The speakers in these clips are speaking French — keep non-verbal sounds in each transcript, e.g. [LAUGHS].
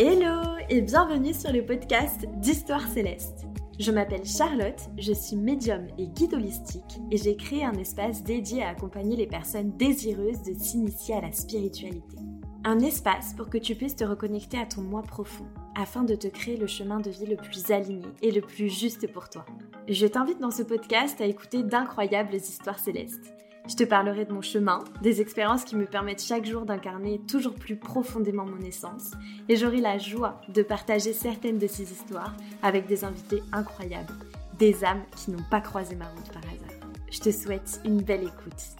Hello et bienvenue sur le podcast d'Histoire Céleste. Je m'appelle Charlotte, je suis médium et guide holistique et j'ai créé un espace dédié à accompagner les personnes désireuses de s'initier à la spiritualité. Un espace pour que tu puisses te reconnecter à ton moi profond afin de te créer le chemin de vie le plus aligné et le plus juste pour toi. Je t'invite dans ce podcast à écouter d'incroyables histoires célestes je te parlerai de mon chemin, des expériences qui me permettent chaque jour d'incarner toujours plus profondément mon essence, et j'aurai la joie de partager certaines de ces histoires avec des invités incroyables, des âmes qui n'ont pas croisé ma route par hasard. Je te souhaite une belle écoute.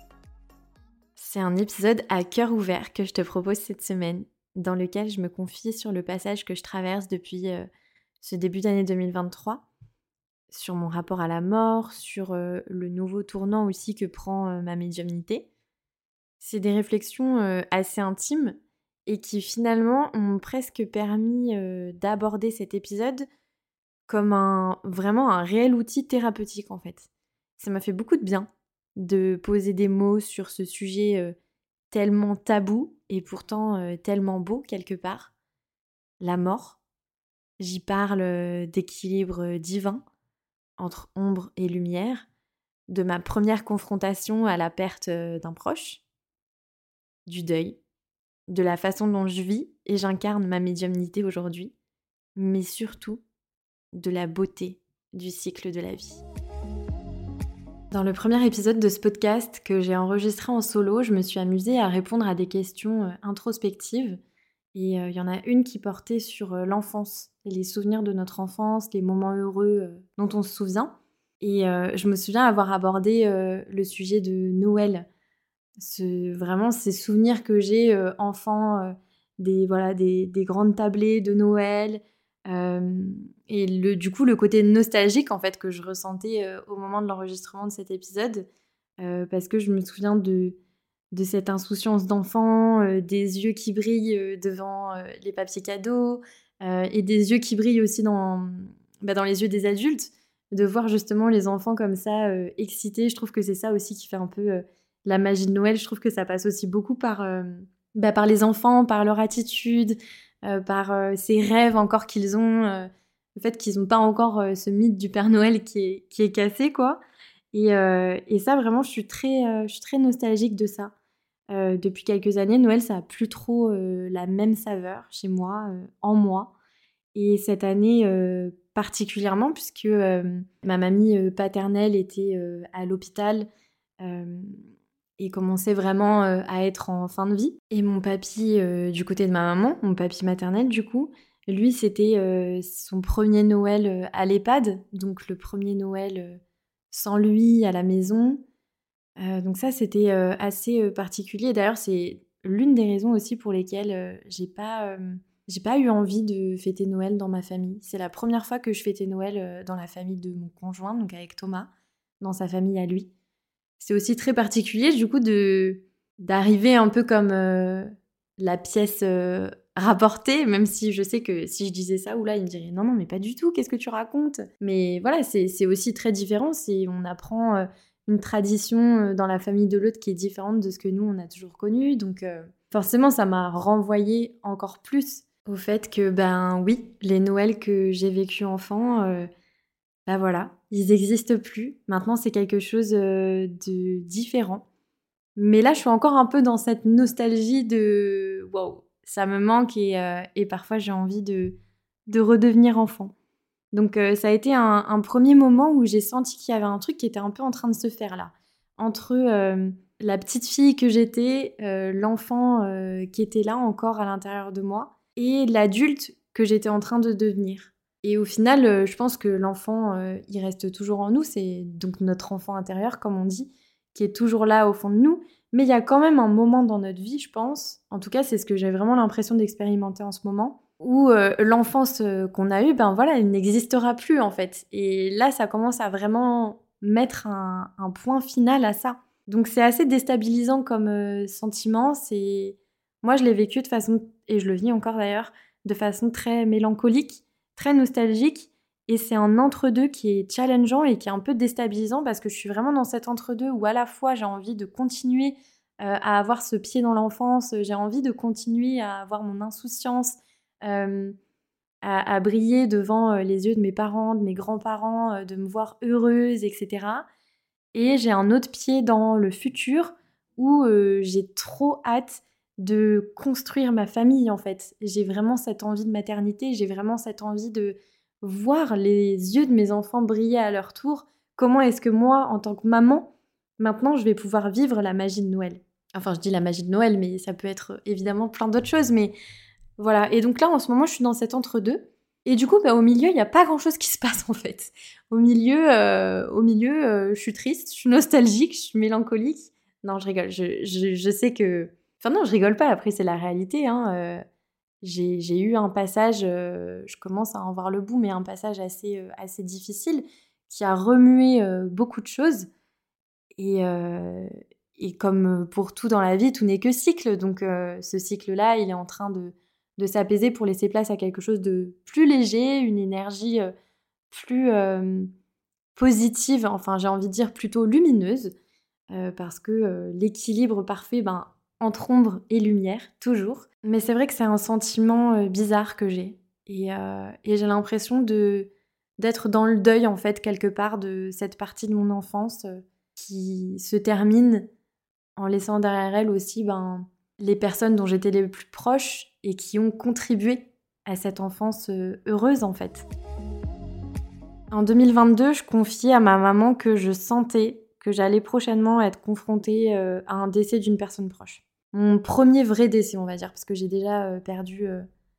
C'est un épisode à cœur ouvert que je te propose cette semaine, dans lequel je me confie sur le passage que je traverse depuis euh, ce début d'année 2023 sur mon rapport à la mort, sur le nouveau tournant aussi que prend ma médiumnité. C'est des réflexions assez intimes et qui finalement ont presque permis d'aborder cet épisode comme un vraiment un réel outil thérapeutique en fait. Ça m'a fait beaucoup de bien de poser des mots sur ce sujet tellement tabou et pourtant tellement beau quelque part. La mort. J'y parle d'équilibre divin, entre ombre et lumière, de ma première confrontation à la perte d'un proche, du deuil, de la façon dont je vis et j'incarne ma médiumnité aujourd'hui, mais surtout de la beauté du cycle de la vie. Dans le premier épisode de ce podcast que j'ai enregistré en solo, je me suis amusée à répondre à des questions introspectives et il y en a une qui portait sur l'enfance, les souvenirs de notre enfance, les moments heureux dont on se souvient. Et je me souviens avoir abordé le sujet de Noël. Ce, vraiment ces souvenirs que j'ai enfant, des, voilà, des, grandes tablées de Noël. et du coup, le côté nostalgique en fait que je ressentais au moment de l'enregistrement de cet épisode. parce que je me souviens de, de cette insouciance d'enfant, euh, des yeux qui brillent euh, devant euh, les papiers cadeaux et des yeux qui brillent aussi dans, bah, dans les yeux des adultes, de voir justement les enfants comme ça excités. Je trouve que c'est ça aussi qui fait un peu la magie de Noël. Je trouve que ça passe aussi beaucoup par, bah, par les enfants, par leur attitude, par ces rêves encore qu'ils ont, le fait qu'ils n'ont pas encore ce mythe du Père Noël qui est, qui est cassé, quoi. Et, et, ça, vraiment, je suis très, je suis très nostalgique de ça. Euh, depuis quelques années, Noël, ça a plus trop euh, la même saveur chez moi, euh, en moi. Et cette année particulièrement, puisque ma mamie paternelle était à l'hôpital et commençait vraiment à être en fin de vie. Et mon papy, du côté de ma maman, mon papy maternel, du coup, lui, c'était son premier Noël à l'EHPAD, donc le premier Noël sans lui à la maison. Euh, donc ça, c'était euh, assez euh, particulier. D'ailleurs, c'est l'une des raisons aussi pour lesquelles j'ai pas, pas eu envie de fêter Noël dans ma famille. C'est la première fois que je fêtais Noël dans la famille de mon conjoint, donc avec Thomas, dans sa famille à lui. C'est aussi très particulier, du coup, d'arriver un peu comme la pièce rapportée, même si je sais que si je disais ça, ou là, il me dirait non, non, mais pas du tout, qu'est-ce que tu racontes? Mais voilà, c'est aussi très différent, c'est on apprend une tradition euh, dans la famille de l'autre qui est différente de ce que nous, on a toujours connu. Donc euh, forcément, ça m'a renvoyé encore plus au fait que, ben oui, les Noëls que j'ai vécu enfant, euh, ben voilà, ils n'existent plus. Maintenant, c'est quelque chose de différent. Mais là, je suis encore un peu dans cette nostalgie de wow, ça me manque et, et parfois j'ai envie de, de redevenir enfant. Donc euh, ça a été un, premier moment où j'ai senti qu'il y avait un truc qui était un peu en train de se faire là. Entre euh, la petite fille que j'étais, euh, l'enfant qui était là encore à l'intérieur de moi, et l'adulte que j'étais en train de devenir. Et au final, je pense que l'enfant, il reste toujours en nous, c'est donc notre enfant intérieur, comme on dit, qui est toujours là au fond de nous. Mais il y a quand même un moment dans notre vie, je pense, en tout cas c'est ce que j'ai vraiment l'impression d'expérimenter en ce moment, où euh, l'enfance euh, qu'on a eue, ben voilà, elle n'existera plus en fait. Et là, ça commence à vraiment mettre un, point final à ça. Donc c'est assez déstabilisant comme euh, sentiment. C'est moi, je l'ai vécu de façon et je le vis encore d'ailleurs de façon très mélancolique, très nostalgique. Et c'est un entre-deux qui est challengeant et qui est un peu déstabilisant parce que je suis vraiment dans cet entre-deux où à la fois j'ai envie de continuer à avoir ce pied dans l'enfance, j'ai envie de continuer à avoir mon insouciance, à, briller devant les yeux de mes parents, de mes grands-parents, de me voir heureuse, etc. Et j'ai un autre pied dans le futur où j'ai trop hâte de construire ma famille en fait. J'ai vraiment cette envie de maternité, j'ai vraiment cette envie de voir les yeux de mes enfants briller à leur tour. Comment est-ce que moi, en tant que maman, maintenant je vais pouvoir vivre la magie de Noël? Enfin, je dis la magie de Noël, mais ça peut être évidemment plein d'autres choses. Mais voilà. Et donc là, en ce moment, je suis dans cet entre-deux. Et du coup, bah, au milieu, il n'y a pas grand-chose qui se passe en fait. Au milieu, euh, au milieu euh, je suis triste, je suis nostalgique, je suis mélancolique. Non, je rigole. Je, sais que... Enfin non, je rigole pas. Après, c'est la réalité. Hein. Euh, j'ai eu un passage, je commence à en voir le bout, mais un passage assez, assez difficile qui a remué beaucoup de choses. Et, et comme pour tout dans la vie, tout n'est que cycle. Donc ce cycle-là, il est en train de, de s'apaiser pour laisser place à quelque chose de plus léger, une énergie plus positive, enfin j'ai envie de dire plutôt lumineuse, parce que l'équilibre parfait, ben, entre ombre et lumière, toujours. Mais c'est vrai que c'est un sentiment bizarre que j'ai. Et, et j'ai l'impression de d'être dans le deuil, en fait, quelque part, de cette partie de mon enfance qui se termine en laissant derrière elle aussi ben, les personnes dont j'étais les plus proches et qui ont contribué à cette enfance euh, heureuse en fait. En 2022, je confiais à ma maman que je sentais que j'allais prochainement être confrontée euh, à un décès d'une personne proche. Mon premier vrai décès, on va dire, parce que j'ai déjà euh, perdu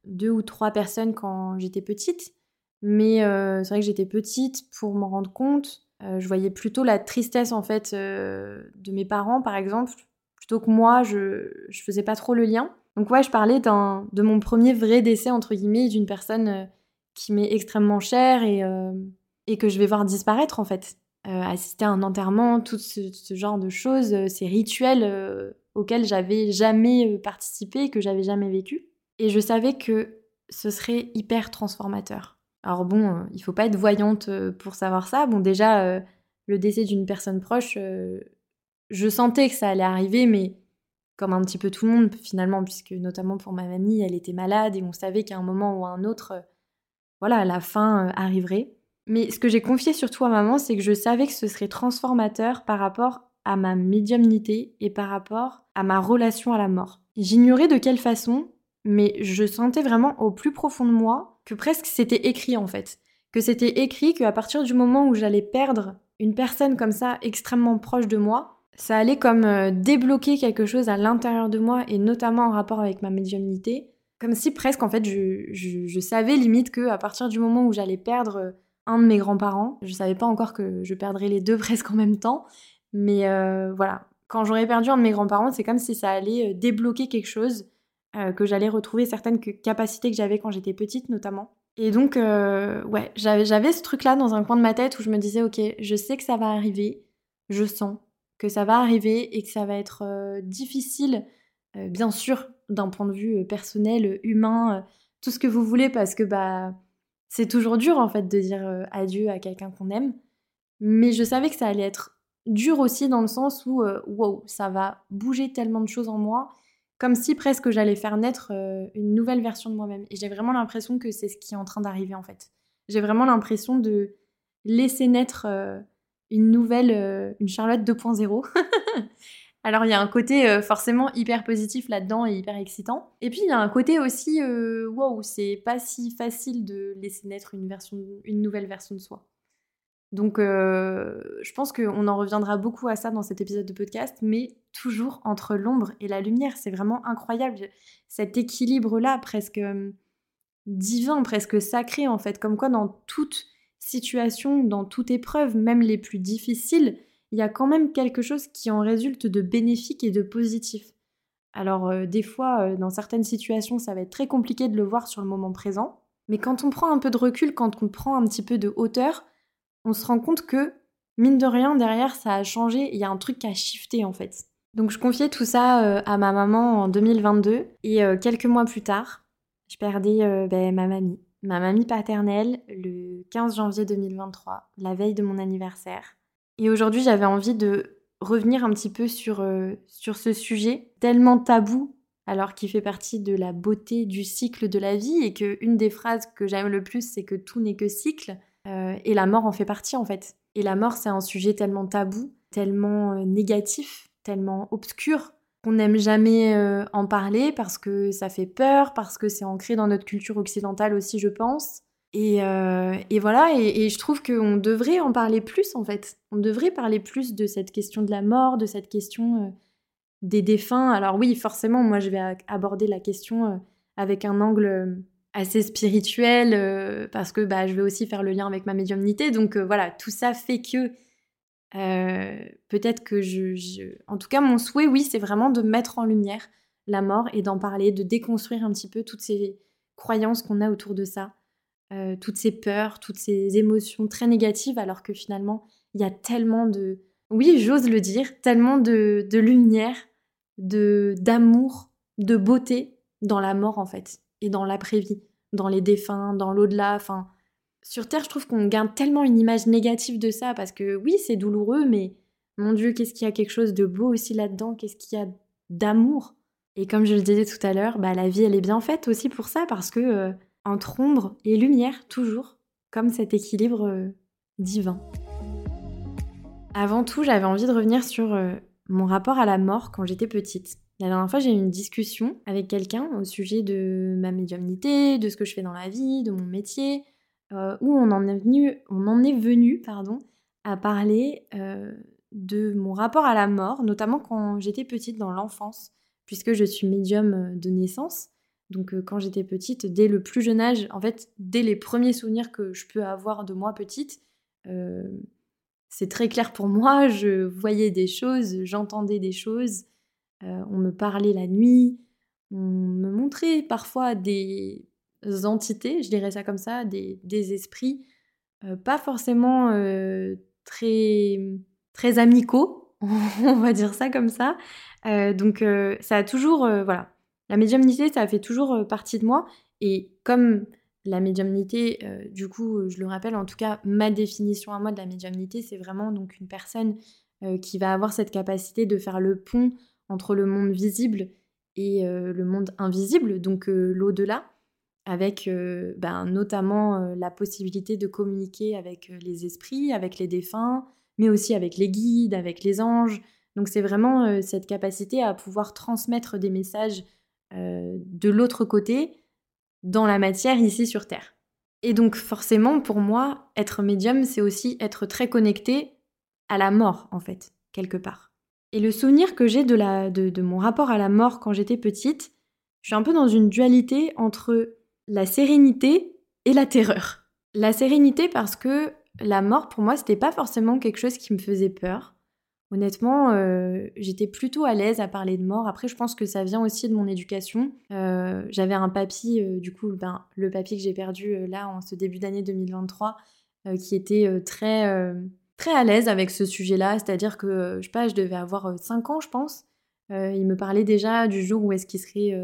deux ou trois personnes quand j'étais petite. Mais c'est vrai que j'étais petite pour m'en rendre compte. je voyais plutôt la tristesse en fait de mes parents, par exemple, plutôt que moi, je, faisais pas trop le lien. Donc ouais, je parlais de mon premier vrai décès, entre guillemets, d'une personne euh, qui m'est extrêmement chère et, euh, et, que je vais voir disparaître en fait. Euh, assister à un enterrement, tout ce, genre de choses, ces rituels auxquels j'avais jamais participé, que j'avais jamais vécu. Et je savais que ce serait hyper transformateur. Alors bon, il faut pas être voyante pour savoir ça. Bon déjà, le décès d'une personne proche, je sentais que ça allait arriver, mais comme un petit peu tout le monde finalement, puisque notamment pour ma mamie, elle était malade et on savait qu'à un moment ou à un autre, euh, voilà, la fin euh, arriverait. Mais ce que j'ai confié surtout à maman, c'est que je savais que ce serait transformateur par rapport à ma médiumnité et par rapport à ma relation à la mort. J'ignorais de quelle façon, mais je sentais vraiment au plus profond de moi que presque c'était écrit en fait. Que c'était écrit qu'à partir du moment où j'allais perdre une personne comme ça extrêmement proche de moi, ça allait comme euh, débloquer quelque chose à l'intérieur de moi et notamment en rapport avec ma médiumnité. Comme si presque en fait je, savais limite que à partir du moment où j'allais perdre euh, un de mes grands-parents, je savais pas encore que je perdrais les deux [LAUGHS] presque en même temps, mais euh, voilà, quand j'aurais perdu un de mes grands-parents, c'est comme si ça allait débloquer quelque chose, que j'allais retrouver certaines capacités que j'avais quand j'étais petite notamment. Et donc, ouais, j'avais ce truc-là dans un coin de ma tête où je me disais, ok, je sais que ça va arriver, je sens, que ça va arriver et que ça va être euh, difficile, euh, bien sûr, d'un point de vue euh, personnel, humain, tout ce que vous voulez, parce que bah, c'est toujours dur en fait de dire adieu à quelqu'un qu'on aime. Mais je savais que ça allait être dur aussi dans le sens où, wow, ça va bouger tellement de choses en moi, comme si presque j'allais faire naître une nouvelle version de moi-même. Et j'ai vraiment l'impression que c'est ce qui est en train d'arriver en fait. J'ai vraiment l'impression de laisser naître une nouvelle, euh, une Charlotte 2.0. [LAUGHS] Alors il y a un côté euh, forcément hyper positif là-dedans et hyper excitant. Et puis il y a un côté aussi, euh, wow, c'est pas si facile de laisser naître une nouvelle version de soi. Donc je pense qu'on en reviendra beaucoup à ça dans cet épisode de podcast, mais toujours entre l'ombre et la lumière. C'est vraiment incroyable cet équilibre-là, presque divin, presque sacré en fait, comme quoi dans toute situation, dans toute épreuve, même les plus difficiles, il y a quand même quelque chose qui en résulte de bénéfique et de positif. Alors euh, des fois, euh, dans certaines situations, ça va être très compliqué de le voir sur le moment présent, mais quand on prend un peu de recul, quand on prend un petit peu de hauteur, on se rend compte que, mine de rien, derrière, ça a changé, il y a un truc qui a shifté en fait. Donc je confiais tout ça euh, à ma maman en 2022, et quelques mois plus tard, je perdais ben, ma mamie ma mamie paternelle le 15 janvier 2023, la veille de mon anniversaire. Et aujourd'hui, j'avais envie de revenir un petit peu sur, euh, sur ce sujet tellement tabou alors qu'il fait partie de la beauté du cycle de la vie et que une des phrases que j'aime le plus, c'est que tout n'est que cycle. Euh, et la mort en fait partie en fait. Et la mort, c'est un sujet tellement tabou, tellement euh, négatif, tellement obscur qu'on n'aime jamais euh, en parler parce que ça fait peur, parce que c'est ancré dans notre culture occidentale aussi, je pense. Et, voilà, et, je trouve qu'on devrait en parler plus en fait. On devrait parler plus de cette question de la mort, de cette question des défunts. Alors oui, forcément, moi je vais aborder la question avec un angle assez spirituel euh, parce que bah, je vais aussi faire le lien avec ma médiumnité. Donc euh, voilà, tout ça fait que euh, peut-être que je, En tout cas, mon souhait, oui, c'est vraiment de mettre en lumière la mort et d'en parler, de déconstruire un petit peu toutes ces croyances qu'on a autour de ça, toutes ces peurs, toutes ces émotions très négatives, alors que finalement, il y a tellement de... Oui, j'ose le dire, tellement de, de lumière, de d'amour, de beauté dans la mort en fait et dans l'après-vie, dans les défunts, dans l'au-delà. Enfin, sur Terre, je trouve qu'on garde tellement une image négative de ça parce que oui, c'est douloureux, mais mon Dieu, qu'est-ce qu'il y a quelque chose de beau aussi là-dedans? Qu'est-ce qu'il y a d'amour? Et comme je le disais tout à l'heure, bah, la vie, elle est bien faite aussi pour ça parce que euh, entre ombre et lumière, toujours, comme cet équilibre euh, divin. Avant tout, j'avais envie de revenir sur euh, mon rapport à la mort quand j'étais petite. La dernière fois, j'ai eu une discussion avec quelqu'un au sujet de ma médiumnité, de ce que je fais dans la vie, de mon métier, euh, où on en est venu, on en est venu pardon, à parler euh, de mon rapport à la mort, notamment quand j'étais petite dans l'enfance, puisque je suis médium euh, de naissance. Donc quand j'étais petite, dès le plus jeune âge, en fait, dès les premiers souvenirs que je peux avoir de moi petite, c'est très clair pour moi, [LAUGHS] je voyais des choses, j'entendais des choses, on me parlait la nuit, on me montrait parfois des entités, je dirais ça comme ça, des, esprits, euh, pas forcément euh, très, très amicaux, [LAUGHS] on va dire ça comme ça. donc ça a toujours, voilà, la médiumnité, ça fait toujours partie de moi. Et comme la médiumnité, du coup, je le rappelle, en tout cas, ma définition à moi de la médiumnité, c'est vraiment donc une personne qui va avoir cette capacité de faire le pont entre le monde visible et euh, le monde invisible, donc euh, l'au-delà, avec euh, ben, notamment la possibilité de communiquer avec les esprits, avec les défunts, mais aussi avec les guides, avec les anges. Donc c'est vraiment cette capacité à pouvoir transmettre des messages de l'autre côté dans la matière ici sur Terre. Et donc forcément, pour moi, être médium, c'est aussi être très connecté à la mort, en fait, quelque part. Et le souvenir que j'ai de, mon rapport à la mort quand j'étais petite, je suis un peu dans une dualité entre la sérénité et la terreur. La sérénité parce que la mort pour moi c'était pas forcément quelque chose qui me faisait peur. Honnêtement, euh, j'étais plutôt à l'aise à parler de mort. Après, je pense que ça vient aussi de mon éducation. Euh, j'avais un papy, euh, du coup, ben, le papy que j'ai perdu là en ce début d'année 2023, qui était très très à l'aise avec ce sujet-là, c'est-à-dire que, je sais pas, je devais avoir 5 euh, ans, je pense. Il me parlait déjà du jour où est-ce qu'il serait,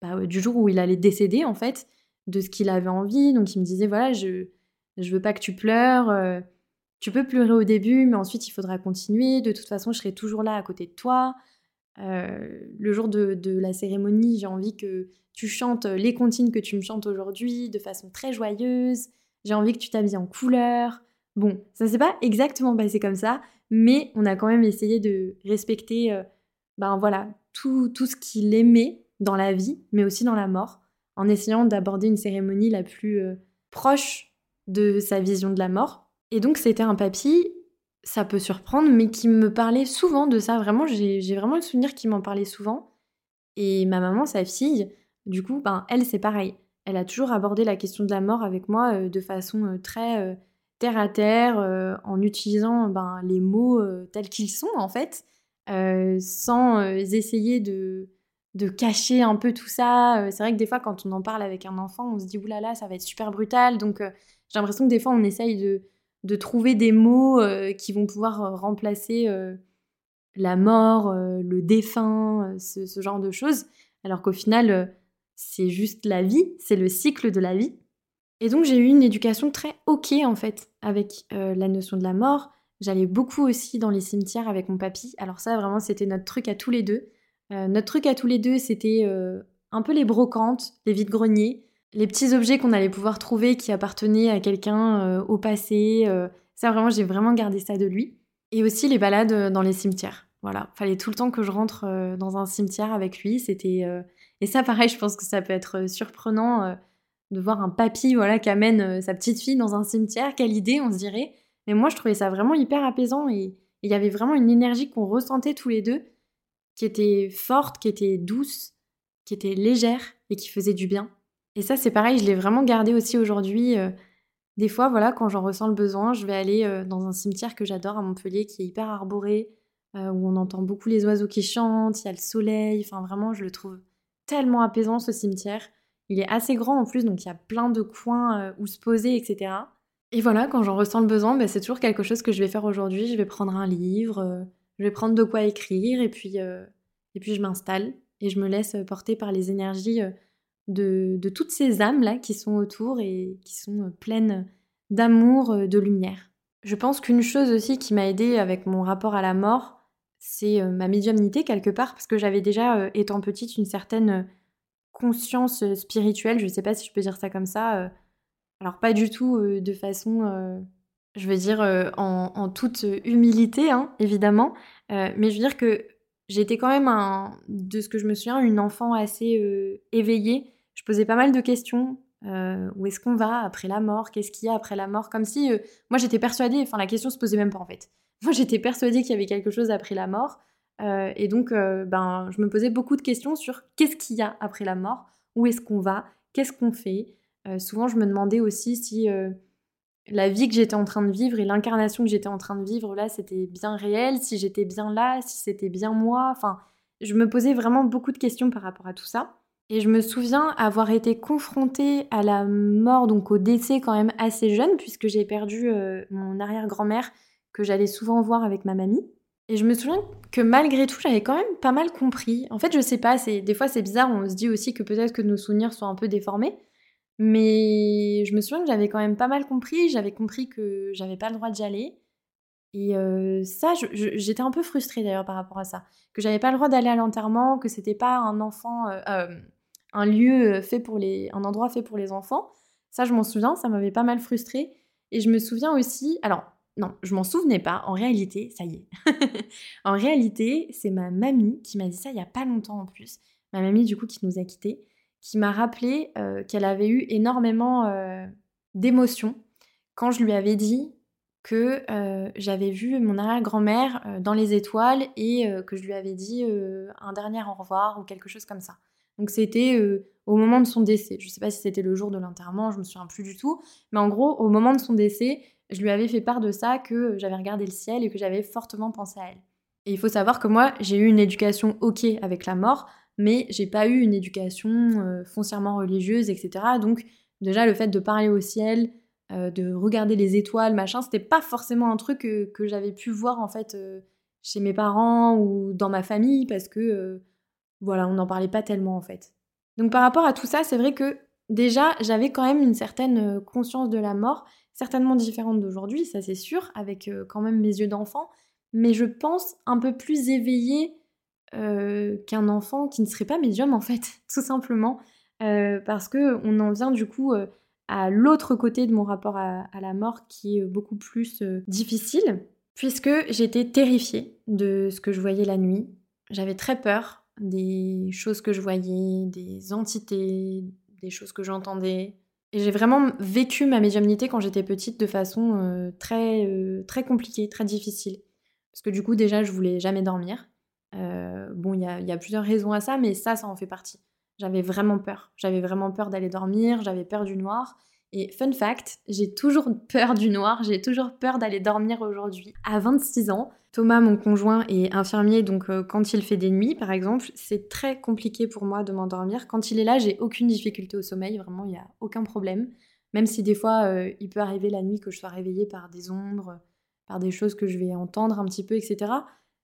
bah, du jour où il allait décéder en fait, de ce qu'il avait envie. Donc il me disait voilà, je je veux pas que tu pleures, tu peux pleurer au début, mais ensuite il faudra continuer. De toute façon, je serai toujours là à côté de toi. le jour de, de la cérémonie, j'ai envie que tu chantes les comptines que tu me chantes aujourd'hui de façon très joyeuse. J'ai envie que tu t'habilles en couleur. Bon, ça s'est pas exactement passé comme ça, mais on a quand même essayé de respecter euh, ben voilà, tout, tout ce qu'il aimait dans la vie, mais aussi dans la mort, en essayant d'aborder une cérémonie la plus euh, proche de sa vision de la mort. Et donc c'était un papy, ça peut surprendre, mais qui me parlait souvent de ça. Vraiment, j'ai vraiment le souvenir qu'il m'en parlait souvent. Et ma maman, sa fille, du coup, ben, elle, c'est pareil. Elle a toujours abordé la question de la mort avec moi euh, de façon très terre à terre, euh, en utilisant ben, les mots euh, tels qu'ils sont en fait, euh, sans essayer de, de cacher un peu tout ça. c'est vrai que des fois, quand on en parle avec un enfant, on se dit oulala, là là, ça va être super brutal. Donc, j'ai l'impression que des fois, on essaye de, de trouver des mots qui vont pouvoir remplacer la mort, le défunt, ce, ce, genre de choses. Alors qu'au final, c'est juste la vie, c'est le cycle de la vie. Et donc j'ai eu une éducation très ok en fait avec euh, la notion de la mort. J'allais beaucoup aussi dans les cimetières avec mon papy. Alors ça vraiment c'était notre truc à tous les deux. Notre truc à tous les deux, c'était un peu les brocantes, les vides-greniers, les petits objets qu'on allait pouvoir trouver qui appartenaient à quelqu'un au passé. ça, vraiment, j'ai vraiment gardé ça de lui. Et aussi les balades dans les cimetières. Voilà, fallait tout le temps que je rentre dans un cimetière avec lui. C'était et ça, pareil, je pense que ça peut être surprenant de voir un papy voilà qui amène sa petite fille dans un cimetière. Quelle idée, on se dirait. Mais moi, je trouvais ça vraiment hyper apaisant et il y avait vraiment une énergie qu'on ressentait tous les deux, qui était forte, qui était douce, qui était légère et qui faisait du bien. Et ça, c'est pareil, je l'ai vraiment gardé aussi aujourd'hui. Euh, des fois, voilà, quand j'en ressens le besoin, je vais aller euh, dans un cimetière que j'adore à Montpellier, qui est hyper arboré, euh, où on entend beaucoup les oiseaux qui chantent, il y a le soleil. Enfin, vraiment, je le trouve tellement apaisant ce cimetière. Il est assez grand en plus, donc il y a plein de coins où se poser, etc. Et voilà, quand j'en ressens le besoin, ben, c'est toujours quelque chose que je vais faire aujourd'hui. Je vais prendre un livre, je vais prendre de quoi écrire, et puis, euh, et puis je m'installe et je me laisse porter par les énergies euh, de, de, toutes ces âmes-là qui sont autour et qui sont pleines d'amour, de lumière. Je pense qu'une chose aussi qui m'a aidée avec mon rapport à la mort, c'est ma médiumnité quelque part, parce que j'avais déjà, étant petite, une certaine conscience spirituelle, je ne sais pas si je peux dire ça comme ça alors pas du tout euh, de façon, euh, je veux dire, euh, en, toute humilité, hein, évidemment, mais je veux dire que j'étais quand même, de ce que je me souviens, une enfant assez éveillée. Je posais pas mal de questions. où est-ce qu'on va après la mort? Qu'est-ce qu'il y a après la mort? Comme si, moi j'étais persuadée, enfin la question se posait même pas en fait. [LAUGHS] Moi j'étais persuadée qu'il y avait quelque chose après la mort. et donc, ben, je me posais beaucoup de questions sur qu'est-ce qu'il y a après la mort? Où est-ce qu'on va? Qu'est-ce qu'on fait? Euh, souvent, je me demandais aussi si euh, la vie que j'étais en train de vivre et l'incarnation que j'étais en train de vivre là, c'était bien réel, si j'étais bien là, si c'était bien moi. Enfin, je me posais vraiment beaucoup de questions par rapport à tout ça. Et je me souviens avoir été confrontée à la mort, donc au décès quand même assez jeune, puisque j'ai perdu euh, mon arrière-grand-mère que j'allais souvent voir avec ma mamie. Et je me souviens que malgré tout, j'avais quand même pas mal compris. En fait, je sais pas, des fois c'est bizarre, on se dit aussi que peut-être que nos souvenirs sont un peu déformés. Mais je me souviens que j'avais quand même pas mal compris. J'avais compris que j'avais pas le droit d'y aller. Et euh, ça, j'étais un peu frustrée d'ailleurs par rapport à ça. Que j'avais pas le droit d'aller à l'enterrement, que c'était pas un enfant, euh, euh, un lieu fait pour les, un endroit fait pour les enfants. Ça, je m'en souviens, ça m'avait pas mal frustrée. Et je me souviens aussi, alors non, je m'en souvenais pas. En réalité, ça y est. [LAUGHS] en réalité, c'est ma mamie qui m'a dit ça il y a pas longtemps en plus. Ma mamie du coup qui nous a quittés qui m'a rappelé euh, qu'elle avait eu énormément euh, d'émotions quand je lui avais dit que euh, j'avais vu mon arrière-grand-mère dans les étoiles et que je lui avais dit un dernier au revoir ou quelque chose comme ça. Donc c'était au moment de son décès. Je ne sais pas si c'était le jour de l'enterrement, je me souviens plus du tout. Mais en gros, au moment de son décès, je lui avais fait part de ça, que j'avais regardé le ciel et que j'avais fortement pensé à elle. Et il faut savoir que moi, j'ai eu une éducation ok avec la mort, mais j'ai pas eu une éducation euh, foncièrement religieuse, etc. Donc déjà le fait de parler au ciel, euh, de regarder les étoiles, machin, c'était pas forcément un truc que, j'avais pu voir en fait euh, chez mes parents ou dans ma famille parce que voilà, on n'en parlait pas tellement en fait. Donc par rapport à tout ça, c'est vrai que déjà j'avais quand même une certaine conscience de la mort, certainement différente d'aujourd'hui, ça c'est sûr, avec quand même mes yeux d'enfant, mais je pense un peu plus éveillée euh, qu'un enfant qui ne serait pas médium en fait, [LAUGHS] tout simplement, euh, parce que on en vient du coup euh, à l'autre côté de mon rapport à, la mort qui est beaucoup plus difficile, puisque j'étais terrifiée de ce que je voyais la nuit. J'avais très peur des choses que je voyais, des entités, des choses que j'entendais. Et j'ai vraiment vécu ma médiumnité quand j'étais petite de façon très, très compliquée, très difficile. Parce que du coup, déjà, je voulais jamais dormir. Euh, bon, il y a, plusieurs raisons à ça, mais ça, ça en fait partie. J'avais vraiment peur. J'avais vraiment peur d'aller dormir, j'avais peur du noir. Et fun fact, j'ai toujours [LAUGHS] peur du noir, j'ai toujours peur d'aller dormir aujourd'hui. À 26 ans, Thomas, mon conjoint, est infirmier, donc euh, quand il fait des nuits, par exemple, c'est très compliqué pour moi de m'endormir. Quand il est là, j'ai aucune difficulté au sommeil, vraiment, il n'y a aucun problème. Même si des fois, euh, il peut arriver la nuit que je sois réveillée par des ombres, par des choses que je vais entendre un petit peu, etc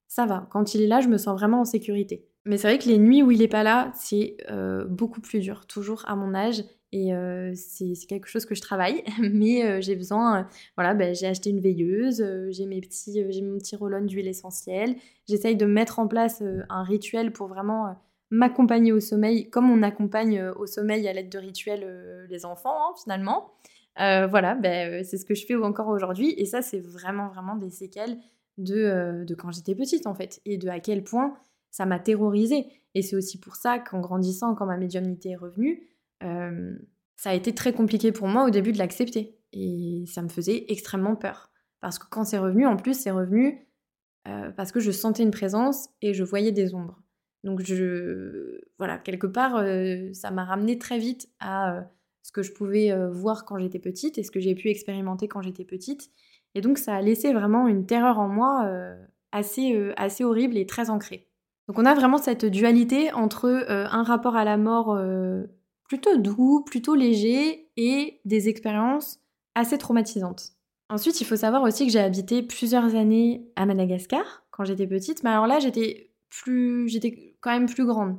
ça va. Quand il est là, je me sens vraiment en sécurité. Mais c'est vrai que les nuits où il n'est pas là, c'est euh, beaucoup plus dur, toujours à mon âge. Et euh, c'est quelque chose que je travaille, [LAUGHS] mais euh, j'ai besoin. voilà, ben, j'ai acheté une veilleuse, j'ai mes j'ai mon petit roll d'huile essentielle. J'essaye de mettre en place un rituel pour vraiment m'accompagner au sommeil, comme on accompagne au sommeil à l'aide de rituels les enfants, hein, finalement. voilà, ben, c'est ce que je fais encore aujourd'hui. Et ça, c'est vraiment, vraiment des séquelles de, de quand j'étais petite, en fait, et de à quel point ça m'a terrorisée. Et c'est aussi pour ça qu'en grandissant, quand ma médiumnité est revenue, euh, ça a été très compliqué pour moi au début de l'accepter. Et ça me faisait extrêmement peur. Parce que quand c'est revenu, en plus, c'est revenu euh, parce que je sentais une présence et je voyais des ombres. Donc, je, voilà, quelque part, euh, ça m'a ramené très vite à ce que je pouvais voir quand j'étais petite et ce que j'ai pu expérimenter quand j'étais petite. Et donc, ça a laissé vraiment une terreur en moi assez, assez horrible et très ancrée. Donc on a vraiment cette dualité entre euh, un rapport à la mort euh, plutôt doux, plutôt léger et des expériences assez traumatisantes. Ensuite, il faut savoir aussi que j'ai habité plusieurs années à Madagascar quand j'étais petite, mais alors là j'étais plus, j'étais quand même plus grande.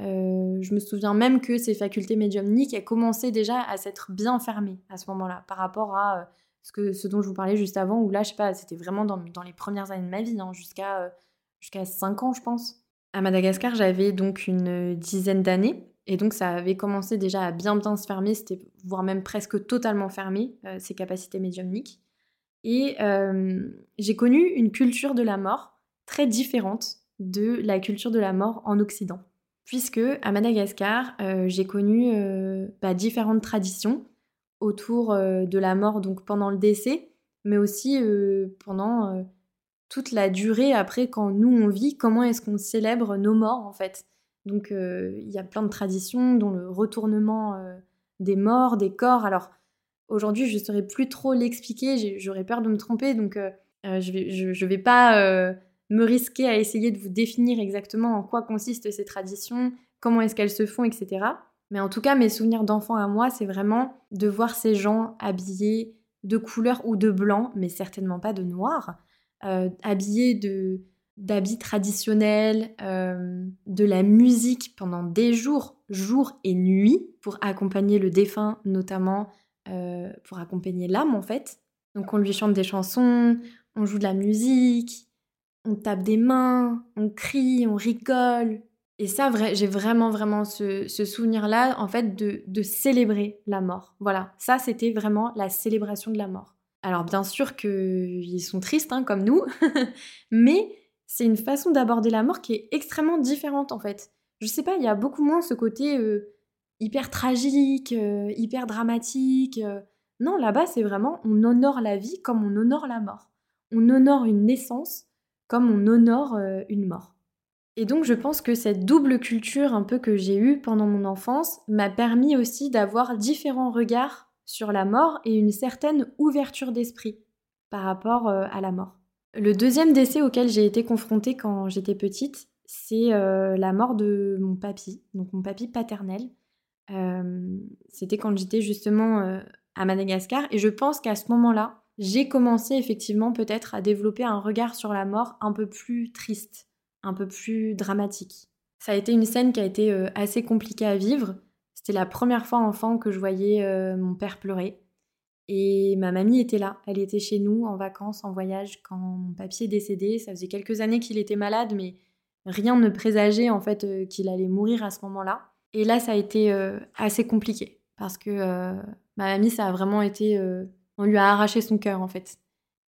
Euh, je me souviens même que ces facultés médiumniques elles commençaient déjà à s'être bien fermées à ce moment-là par rapport à ce, que, ce dont je vous parlais juste avant, où là, je sais pas, c'était vraiment dans, les premières années de ma vie, hein, jusqu'à jusqu'à 5 ans, je pense. À Madagascar, j'avais donc une dizaine d'années. Et donc ça avait commencé déjà à bien bien se fermer, voire même presque totalement fermé, euh, ces capacités médiumniques. Et euh, j'ai connu une culture de la mort très différente de la culture de la mort en Occident. Puisque à Madagascar, euh, j'ai connu bah, différentes traditions autour de la mort, donc pendant le décès, mais aussi pendant toute la durée après quand nous on vit, comment est-ce qu'on célèbre nos morts en fait. Donc euh, il y a plein de traditions dont le retournement euh, des morts, des corps. Alors aujourd'hui je ne saurais plus trop l'expliquer, j'aurais peur de me tromper, donc euh, je ne vais, vais pas me risquer à essayer de vous définir exactement en quoi consistent ces traditions, comment est-ce qu'elles se font, etc. Mais en tout cas, mes souvenirs d'enfant à moi, c'est vraiment de voir ces gens habillés de couleur ou de blanc, mais certainement pas de noir, euh, habillés de d'habits traditionnels, euh, de la musique pendant des jours, jour et nuit, pour accompagner le défunt, notamment euh, pour accompagner l'âme en fait. Donc on lui chante des chansons, on joue de la musique, on tape des mains, on crie, on rigole. Et ça, j'ai vraiment, vraiment ce, souvenir-là, en fait, de, de célébrer la mort. Voilà, ça, c'était vraiment la célébration de la mort. Alors bien sûr qu'ils sont tristes, hein, comme nous, [LAUGHS] mais c'est une façon d'aborder la mort qui est extrêmement différente en fait. Je sais pas, il y a beaucoup moins ce côté euh, hyper tragique, euh, hyper dramatique. Euh. Non, là-bas, c'est vraiment on honore la vie comme on honore la mort. On honore une naissance comme on honore une mort. Et donc je pense que cette double culture un peu que j'ai eue pendant mon enfance m'a permis aussi d'avoir différents regards sur la mort et une certaine ouverture d'esprit par rapport euh, à la mort. Le deuxième décès auquel j'ai été confrontée quand j'étais petite, c'est euh, la mort de mon papy, donc mon papy paternel. Euh, c'était quand j'étais justement à Madagascar et je pense qu'à ce moment-là, j'ai commencé effectivement peut-être à développer un regard sur la mort un peu plus triste, un peu plus dramatique. Ça a été une scène qui a été assez compliquée à vivre c'était la première fois enfant que je voyais euh, mon père pleurer. Et ma mamie était là. Elle était chez nous en vacances, en voyage, quand mon papy est décédé. Ça faisait quelques années qu'il était malade, mais rien ne présageait en fait euh, qu'il allait mourir à ce moment-là. Et là, ça a été euh, assez compliqué parce que ma mamie, ça a vraiment été, on lui a arraché son cœur en fait.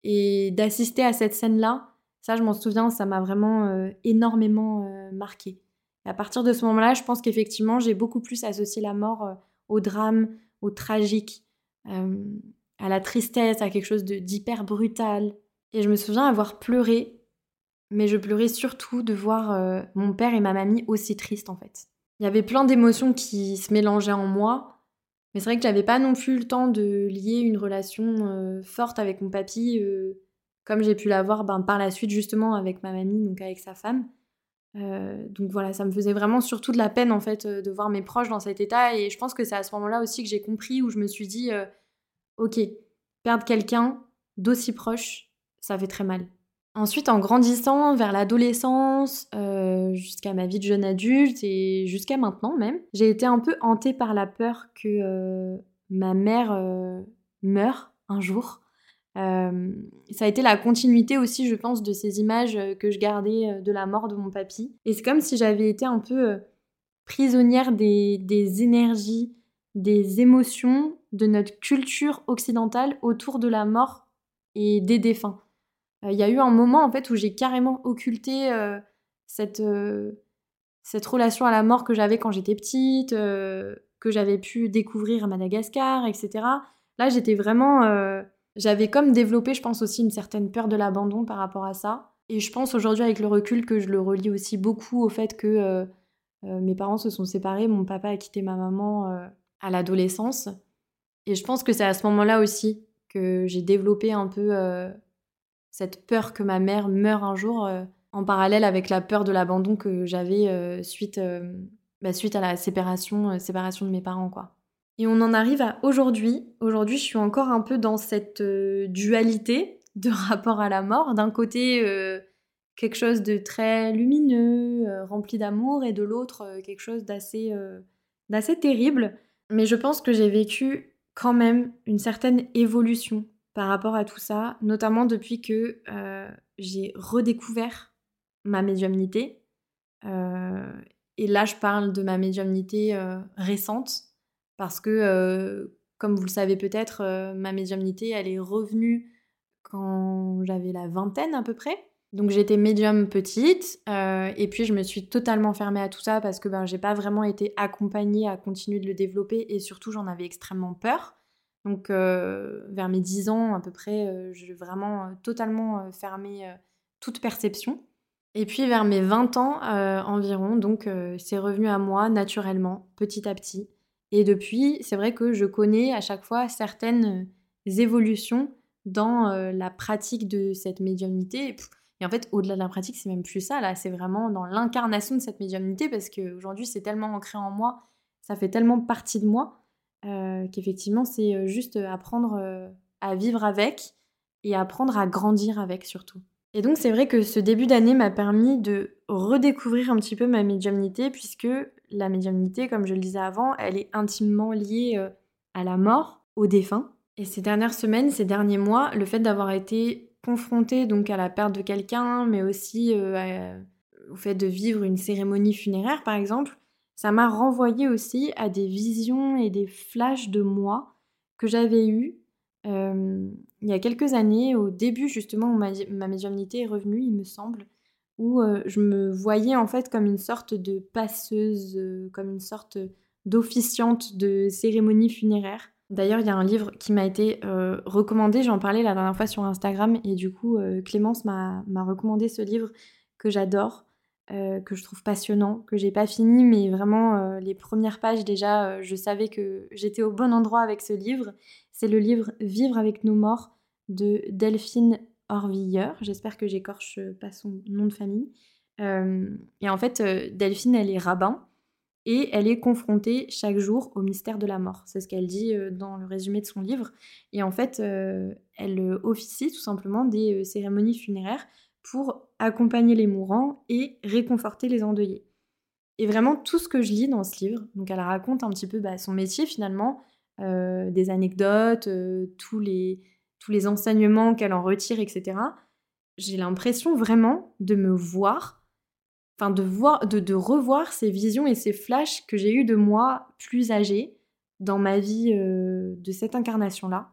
Et d'assister à cette scène-là, ça, je m'en souviens, ça m'a vraiment énormément marqué à partir de ce moment-là, je pense qu'effectivement, j'ai beaucoup plus associé la mort euh, au drame, au tragique, euh, à la tristesse, à quelque chose d'hyper brutal. Et je me souviens avoir pleuré, mais je pleurais surtout de voir euh, mon père et ma mamie aussi tristes en fait. Il y avait plein d'émotions qui se mélangeaient en moi, mais c'est vrai que j'avais pas non plus le temps de lier une relation forte avec mon papy, comme j'ai pu l'avoir ben, par la suite justement avec ma mamie, donc avec sa femme. Euh, donc voilà, ça me faisait vraiment surtout de la peine en fait euh, de voir mes proches dans cet état et je pense que c'est à ce moment-là aussi que j'ai compris où je me suis dit euh, ok, perdre quelqu'un d'aussi proche, ça fait très mal. Ensuite, en grandissant vers l'adolescence, jusqu'à ma vie de jeune adulte et jusqu'à maintenant même, j'ai été un peu hantée par la peur que ma mère meure un jour. Ça a été la continuité aussi, je pense, de ces images que je gardais de la mort de mon papy. Et c'est comme si j'avais été un peu prisonnière des, énergies, des émotions de notre culture occidentale autour de la mort et des défunts. Il y a eu un moment en fait où j'ai carrément occulté cette relation à la mort que j'avais quand j'étais petite, que j'avais pu découvrir à Madagascar, etc. Là, j'étais vraiment. J'avais comme développé, je pense aussi, une certaine peur de l'abandon par rapport à ça. Et je pense aujourd'hui, avec le recul, que je le relie aussi beaucoup au fait que mes parents se sont séparés. Mon papa a quitté ma maman à l'adolescence. Et je pense que c'est à ce moment-là aussi que j'ai développé un peu cette peur que ma mère meure un jour euh, en parallèle avec la peur de l'abandon que j'avais euh, suite, euh, bah, suite à la séparation, séparation de mes parents. quoi. Et on en arrive à aujourd'hui. Aujourd'hui, je suis encore un peu dans cette dualité [LAUGHS] de rapport à la mort. D'un côté, quelque chose de très lumineux, rempli d'amour, et de l'autre, quelque chose d'assez d'assez terrible. Mais je pense que j'ai vécu quand même une certaine évolution par rapport à tout ça, notamment depuis que euh, j'ai redécouvert ma médiumnité. Euh, et là, je parle de ma médiumnité euh, récente, parce que, comme vous le savez peut-être, ma médiumnité, elle est revenue quand j'avais la vingtaine à peu près. Donc j'étais médium petite, et puis je me suis totalement fermée à tout ça parce que ben, j'ai pas vraiment été accompagnée à continuer de le développer, et surtout j'en avais extrêmement peur. Donc euh, vers mes 10 ans à peu près, euh, j'ai vraiment euh, totalement fermé toute perception. Et puis vers mes 20 ans environ, donc c'est revenu à moi naturellement, petit à petit. Et depuis, c'est vrai que je connais à chaque fois certaines évolutions dans la pratique de cette médiumnité. Et en fait, au-delà de la pratique, c'est même plus ça, là, c'est vraiment dans l'incarnation de cette médiumnité, parce qu'aujourd'hui, c'est tellement ancré en moi, ça fait tellement partie de moi, euh, qu'effectivement, c'est euh, juste apprendre euh, à vivre avec et apprendre à grandir avec surtout. Et donc, c'est vrai que ce début d'année m'a permis de redécouvrir un petit peu ma médiumnité, puisque la médiumnité, comme je le disais avant, elle est intimement liée à la mort, au défunt. Et ces dernières semaines, ces derniers mois, le fait d'avoir été confrontée donc à la perte de quelqu'un, mais aussi au fait de vivre une cérémonie funéraire, par exemple, ça m'a renvoyé aussi à des visions et des flashs de moi que j'avais eus il y a quelques années, au début justement où ma, médiumnité est revenue, il me semble, où je me voyais en fait comme une sorte de passeuse, comme une sorte d'officiante de cérémonie funéraire. D'ailleurs, il y a un livre qui m'a été recommandé, j'en parlais la dernière fois sur Instagram, et du coup, Clémence m'a recommandé ce livre que j'adore, que je trouve passionnant, que j'ai pas fini, mais vraiment les premières pages déjà, je savais que j'étais au bon endroit avec ce livre. C'est le livre Vivre avec nos morts de Delphine Orviller. J'espère que j'écorche pas son nom de famille. et en fait, Delphine, elle est rabbin et elle est confrontée chaque jour au mystère de la mort. C'est ce qu'elle dit dans le résumé de son livre. Et en fait, elle officie tout simplement des cérémonies funéraires pour accompagner les mourants et réconforter les endeuillés. Et vraiment tout ce que je lis dans ce livre, donc elle raconte un petit peu bah, son métier finalement, euh, des anecdotes, euh, tous, les, tous les enseignements qu'elle en retire, etc. J'ai l'impression vraiment de me voir, enfin de, voir, de, revoir ces visions et ces flashs que j'ai eus de moi plus âgée dans ma vie euh, de cette incarnation-là.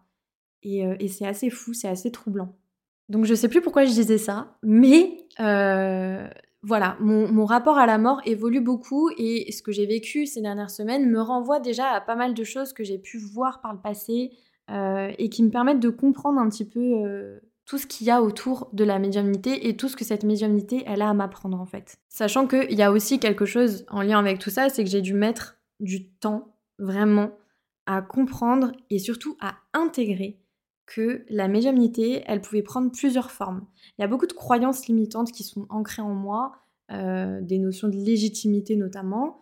Et, et c'est assez fou, c'est assez troublant. Donc je sais plus pourquoi je disais ça, mais euh, voilà, mon, rapport à la mort évolue beaucoup et ce que j'ai vécu ces dernières semaines me renvoie déjà à pas mal de choses que j'ai pu voir par le passé euh, et qui me permettent de comprendre un petit peu euh, tout ce qu'il y a autour de la médiumnité et tout ce que cette médiumnité elle a à m'apprendre en fait. Sachant qu'il y a aussi quelque chose en lien avec tout ça, c'est que j'ai dû mettre du temps vraiment à comprendre et surtout à intégrer que la médiumnité, elle pouvait prendre plusieurs formes. Il y a beaucoup de croyances limitantes qui sont ancrées en moi, euh, des notions de légitimité notamment,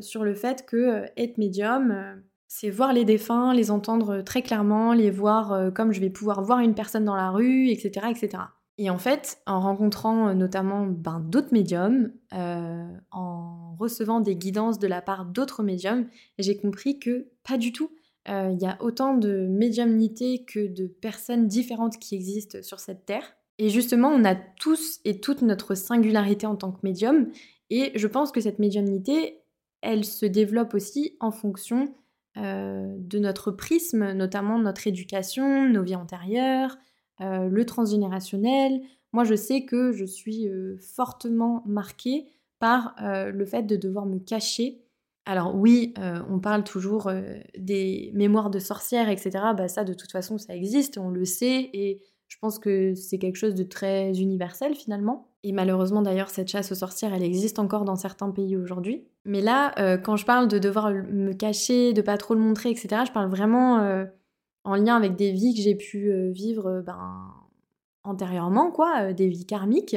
sur le fait que être médium, c'est voir les défunts, les entendre très clairement, les voir comme je vais pouvoir voir une personne dans la rue, etc. etc. Et en fait, en rencontrant notamment ben, d'autres médiums, en recevant des guidances de la part d'autres médiums, j'ai compris que pas du tout. Il y a autant de médiumnité que de personnes différentes qui existent sur cette terre. Et justement, on a tous et toute notre singularité en tant que médium. Et je pense que cette médiumnité, elle se développe aussi en fonction euh, de notre prisme, notamment notre éducation, nos vies antérieures, euh, le transgénérationnel. Moi, je sais que je suis euh, fortement marquée par le fait de devoir me cacher. Alors oui, on parle toujours des mémoires de sorcières, etc. Bah, ça, de toute façon, ça existe, on le sait, et je pense que c'est quelque chose de très universel finalement. Et malheureusement d'ailleurs, cette chasse aux sorcières, elle existe encore dans certains pays aujourd'hui. Mais là, euh, quand je parle de devoir me cacher, de pas trop le montrer, etc., je parle vraiment euh, en lien avec des vies que j'ai pu euh, vivre ben, antérieurement, quoi, des vies karmiques.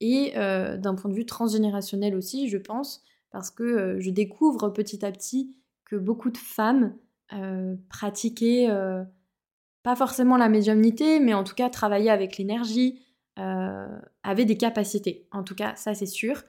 Et d'un point de vue transgénérationnel aussi, je pense, parce que je découvre petit à petit que beaucoup de femmes pratiquaient pas forcément la médiumnité, mais en tout cas travailler avec l'énergie, euh, avait des capacités. En tout cas, ça c'est sûr.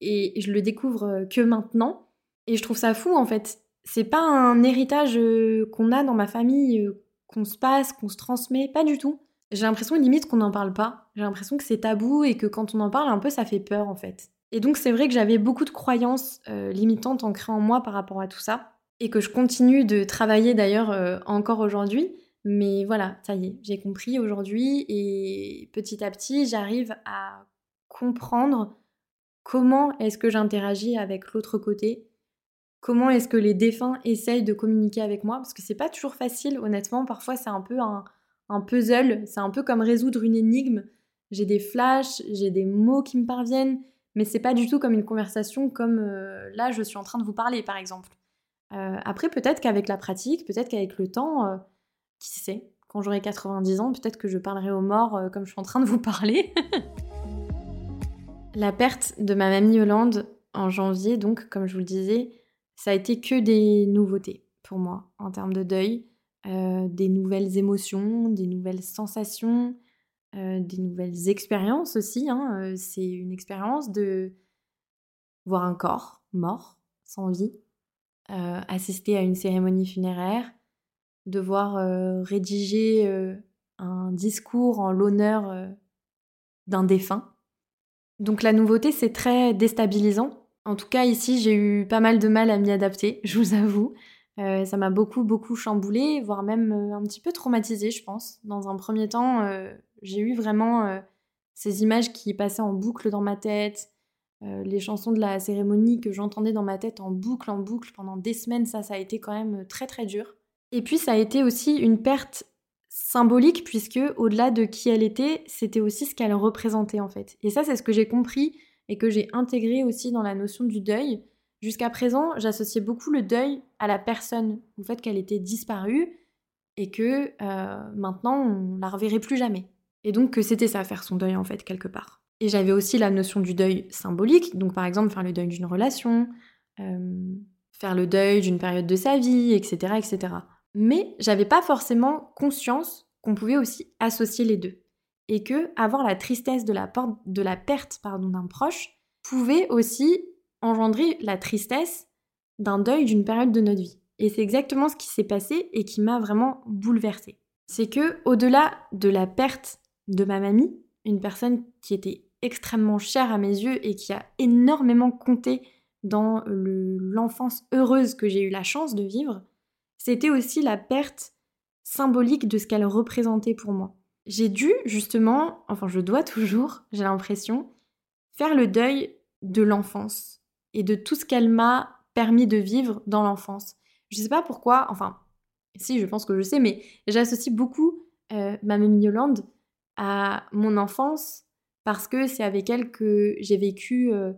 Et je le découvre euh, que maintenant. Et je trouve ça fou en fait. C'est pas un héritage euh, qu'on a dans ma famille, qu'on se passe, qu'on se transmet, pas du tout. J'ai l'impression limite qu'on n'en parle pas. J'ai l'impression que c'est tabou et que quand on en parle un peu, ça fait peur en fait. Et donc c'est vrai que j'avais beaucoup de croyances limitantes ancrées en moi par rapport à tout ça. Et que je continue de travailler d'ailleurs encore aujourd'hui. Mais voilà, ça y est, j'ai compris aujourd'hui et petit à petit, j'arrive à comprendre comment est-ce que j'interagis avec l'autre côté, comment est-ce que les défunts essayent de communiquer avec moi, parce que c'est pas toujours facile, honnêtement, parfois c'est un peu un, puzzle, c'est un peu comme résoudre une énigme. J'ai des flashs, j'ai des mots qui me parviennent, mais c'est pas du tout comme une conversation comme euh, là je suis en train de vous parler par exemple. Euh, après, peut-être qu'avec la pratique, peut-être qu'avec le temps, euh, qui sait Quand j'aurai 90 ans, peut-être que je parlerai aux morts euh, comme je suis en train de vous parler. [LAUGHS] La perte de ma mamie Yolande en janvier, donc, comme je vous le disais, ça a été que des nouveautés pour moi en termes de deuil, euh, des nouvelles émotions, des nouvelles sensations, euh, des nouvelles expériences aussi. Hein. C'est une expérience de voir un corps mort, sans vie, assister à une cérémonie funéraire, devoir rédiger un discours en l'honneur d'un défunt. Donc la nouveauté, c'est très déstabilisant. En tout cas, ici, j'ai eu pas mal de mal à m'y adapter, je vous avoue. ça m'a beaucoup, beaucoup chamboulé, voire même un petit peu traumatisé, je pense. Dans un premier temps, j'ai eu vraiment ces images qui passaient en boucle dans ma tête, les chansons de la cérémonie que j'entendais dans ma tête en boucle, en boucle pendant des semaines. Ça, ça a été quand même très, très dur. Et puis ça a été aussi une perte symbolique puisque au-delà de qui elle était, c'était aussi ce qu'elle représentait en fait. Et ça c'est ce que j'ai compris et que j'ai intégré aussi dans la notion du deuil. Jusqu'à présent, j'associais beaucoup le deuil à la personne, au fait qu'elle était disparue et que euh, maintenant on la reverrait plus jamais. Et donc que c'était ça faire son deuil en fait quelque part. Et j'avais aussi la notion du deuil symbolique, donc par exemple faire le deuil d'une relation, euh, faire le deuil d'une période de sa vie, etc., etc. Mais j'avais pas forcément conscience qu'on pouvait aussi associer les deux. Et que avoir la tristesse de la, perte d'un proche pouvait aussi engendrer la tristesse d'un deuil d'une période de notre vie. Et c'est exactement ce qui s'est passé et qui m'a vraiment bouleversée. C'est que au-delà de la perte de ma mamie, une personne qui était extrêmement chère à mes yeux et qui a énormément compté dans l'enfance heureuse que j'ai eu la chance de vivre, c'était aussi la perte symbolique de ce qu'elle représentait pour moi. J'ai dû justement, enfin je dois [LAUGHS] toujours, j'ai l'impression, faire le deuil de l'enfance et de tout ce qu'elle m'a permis de vivre dans l'enfance. Je ne sais pas pourquoi, enfin, si je pense que je sais, mais j'associe beaucoup euh, ma mamie Yolande à mon enfance parce que c'est avec elle que j'ai vécu euh,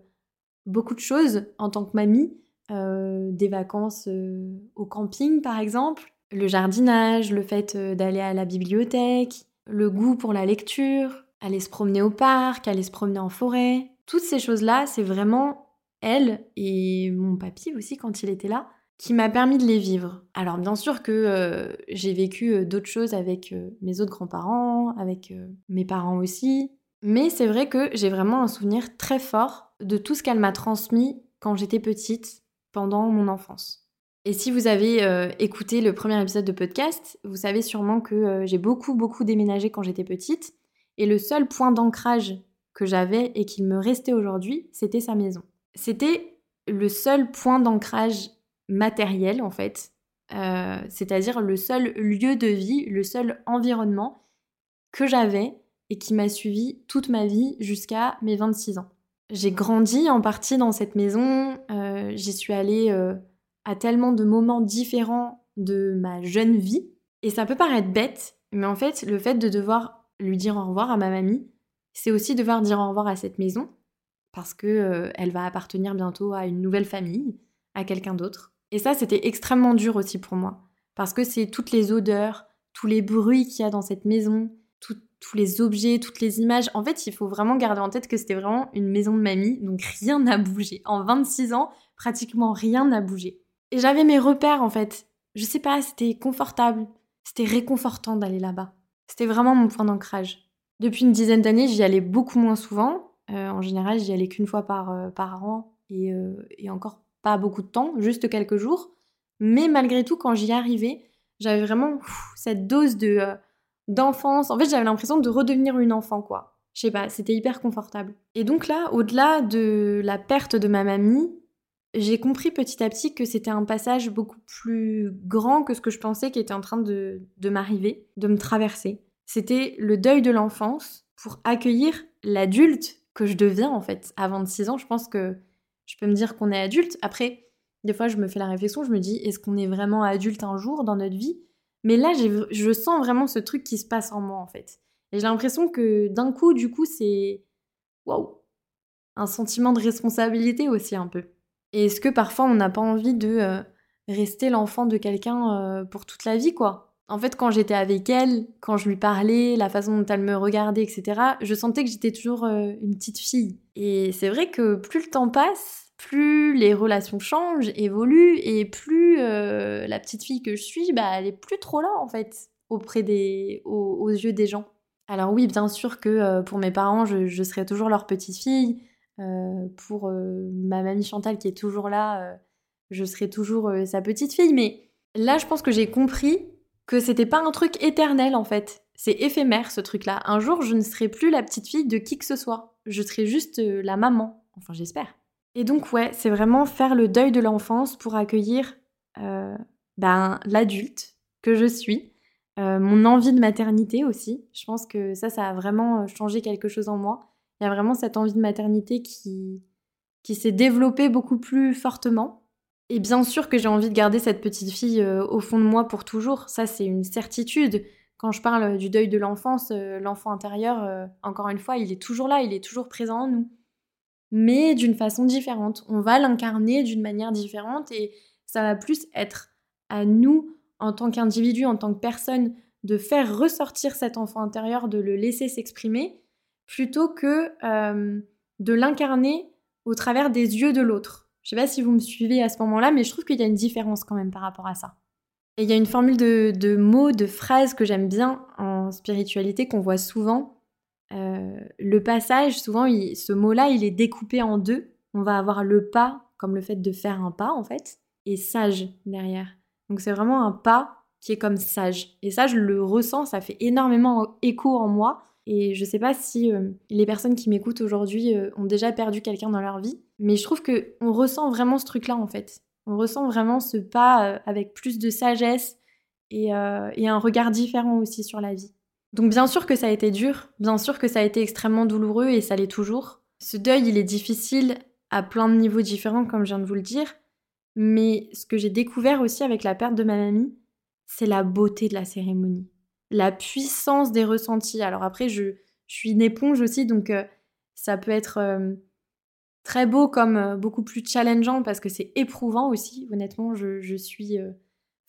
beaucoup de choses en tant que mamie des vacances euh, au camping par exemple, le jardinage, le fait euh, d'aller à la bibliothèque, le goût pour la lecture, aller se promener au parc, aller se promener en forêt. Toutes ces choses-là, c'est vraiment elle et mon papy aussi quand il était là qui m'a permis de les vivre. Alors bien sûr que j'ai vécu d'autres choses avec mes autres grands-parents, avec mes parents aussi, Mais c'est vrai que j'ai vraiment un souvenir très fort de tout ce qu'elle m'a transmis quand j'étais petite, pendant mon enfance. Et si vous avez euh, écouté le premier épisode de podcast, vous savez sûrement que euh, j'ai beaucoup, beaucoup déménagé quand j'étais petite. Et le seul point d'ancrage que j'avais et qu'il me restait aujourd'hui, c'était sa maison. C'était le seul point d'ancrage matériel, en fait. Euh, c'est-à-dire le seul lieu de vie, le seul environnement que j'avais et qui m'a suivi toute ma vie jusqu'à mes 26 ans. J'ai grandi en partie dans cette maison, j'y suis allée à tellement de moments différents de ma jeune vie. Et ça peut paraître bête, mais en fait, le fait de devoir lui dire au revoir à ma mamie, c'est aussi devoir dire au revoir à cette maison, parce que euh, elle va appartenir bientôt à une nouvelle famille, à quelqu'un d'autre. Et ça, c'était extrêmement dur aussi pour moi, parce que c'est toutes les odeurs, tous les bruits qu'il y a dans cette maison, tous les objets, toutes les images. En fait, il faut vraiment garder en tête que c'était vraiment une maison de mamie, donc rien n'a bougé. En 26 ans, pratiquement rien n'a bougé. Et j'avais mes repères en fait. Je sais pas, c'était confortable. C'était réconfortant d'aller là-bas. C'était vraiment mon point d'ancrage. Depuis une dizaine d'années, j'y allais beaucoup moins souvent. Euh, en général, j'y allais qu'une fois par, euh, par an euh, et, encore pas beaucoup de temps, juste quelques jours. Mais malgré tout, quand j'y arrivais, j'avais vraiment cette dose de d'enfance. En fait, j'avais l'impression de redevenir une enfant, quoi. Je sais pas, c'était hyper confortable. Et donc là, au-delà de la perte de ma mamie, j'ai compris petit à petit que c'était un passage beaucoup plus grand que ce que je pensais qui était en train de, m'arriver, de me traverser. C'était le deuil de l'enfance pour accueillir l'adulte que je deviens en fait. À 26 ans, je pense que je peux me dire qu'on est adulte. Après, des fois, je me fais la réflexion, je me dis, est-ce qu'on est vraiment adulte un jour dans notre vie? Mais là, je sens vraiment ce truc qui se passe en moi en fait. Et j'ai l'impression que d'un coup, du coup, c'est... Waouh Un sentiment de responsabilité aussi un peu. Et est-ce que parfois on n'a pas envie de euh, rester l'enfant de quelqu'un euh, pour toute la vie, quoi? En fait, quand j'étais avec elle, quand je lui parlais, la façon dont elle me regardait, etc., je sentais que j'étais toujours euh, une petite fille. Et c'est vrai que plus le temps passe, plus les relations changent, évoluent, et plus la petite fille que je suis, bah, elle est plus trop là, en fait, auprès des, aux, yeux des gens. Alors oui, bien sûr que pour mes parents, je, serai toujours leur petite fille. Euh, pour euh, ma mamie Chantal qui est toujours là, euh, je serai toujours sa petite fille. Mais là, je pense que j'ai compris que c'était pas un truc éternel en fait. C'est éphémère ce truc-là. Un jour, je ne serai plus la petite fille de qui que ce soit. Je serai juste la maman. Enfin, j'espère. Et donc, ouais, c'est vraiment faire le deuil de l'enfance pour accueillir ben, l'adulte que je suis. mon envie de maternité aussi. Je pense que ça, ça a vraiment changé quelque chose en moi. Il y a vraiment cette envie de maternité qui, qui s'est développée beaucoup plus fortement. Et bien sûr que j'ai envie de garder cette petite fille euh, au fond de moi pour toujours. Ça, c'est une certitude. Quand je parle du deuil de l'enfance, euh, l'enfant intérieur, euh, encore une fois, il est toujours là, il est toujours présent en nous. Mais d'une façon différente. On va l'incarner d'une manière différente et ça va plus être à nous, en tant qu'individu, en tant que personne, de faire ressortir cet enfant intérieur, de le laisser s'exprimer plutôt que euh, de l'incarner au travers des yeux de l'autre. Je sais pas si vous me suivez à ce moment-là, mais je trouve qu'il y a une différence quand même par rapport à ça. Et il y a une formule de, mots, de phrases que j'aime bien en spiritualité qu'on voit souvent. Euh, le passage, souvent, ce mot-là, il est découpé en deux. On va avoir le pas, comme le fait de faire un pas en fait, et sage derrière. Donc c'est vraiment un pas qui est comme sage. Et ça, je le ressens, ça fait énormément écho en moi. Et je sais pas si euh, les personnes qui m'écoutent aujourd'hui euh, ont déjà perdu quelqu'un dans leur vie, mais je trouve que on ressent vraiment ce truc-là en fait. On ressent vraiment ce pas avec plus de sagesse et, un regard différent aussi sur la vie. Donc bien sûr que ça a été dur, bien sûr que ça a été extrêmement douloureux et ça l'est toujours. Ce deuil, il est difficile à plein de niveaux différents comme je viens de vous le dire, mais ce que j'ai découvert aussi avec la perte de ma mamie, c'est la beauté de la cérémonie la puissance des ressentis. Alors après, je, suis une éponge aussi, donc euh, ça peut être euh, très beau comme euh, beaucoup plus challengeant parce que c'est éprouvant aussi. Honnêtement, je, suis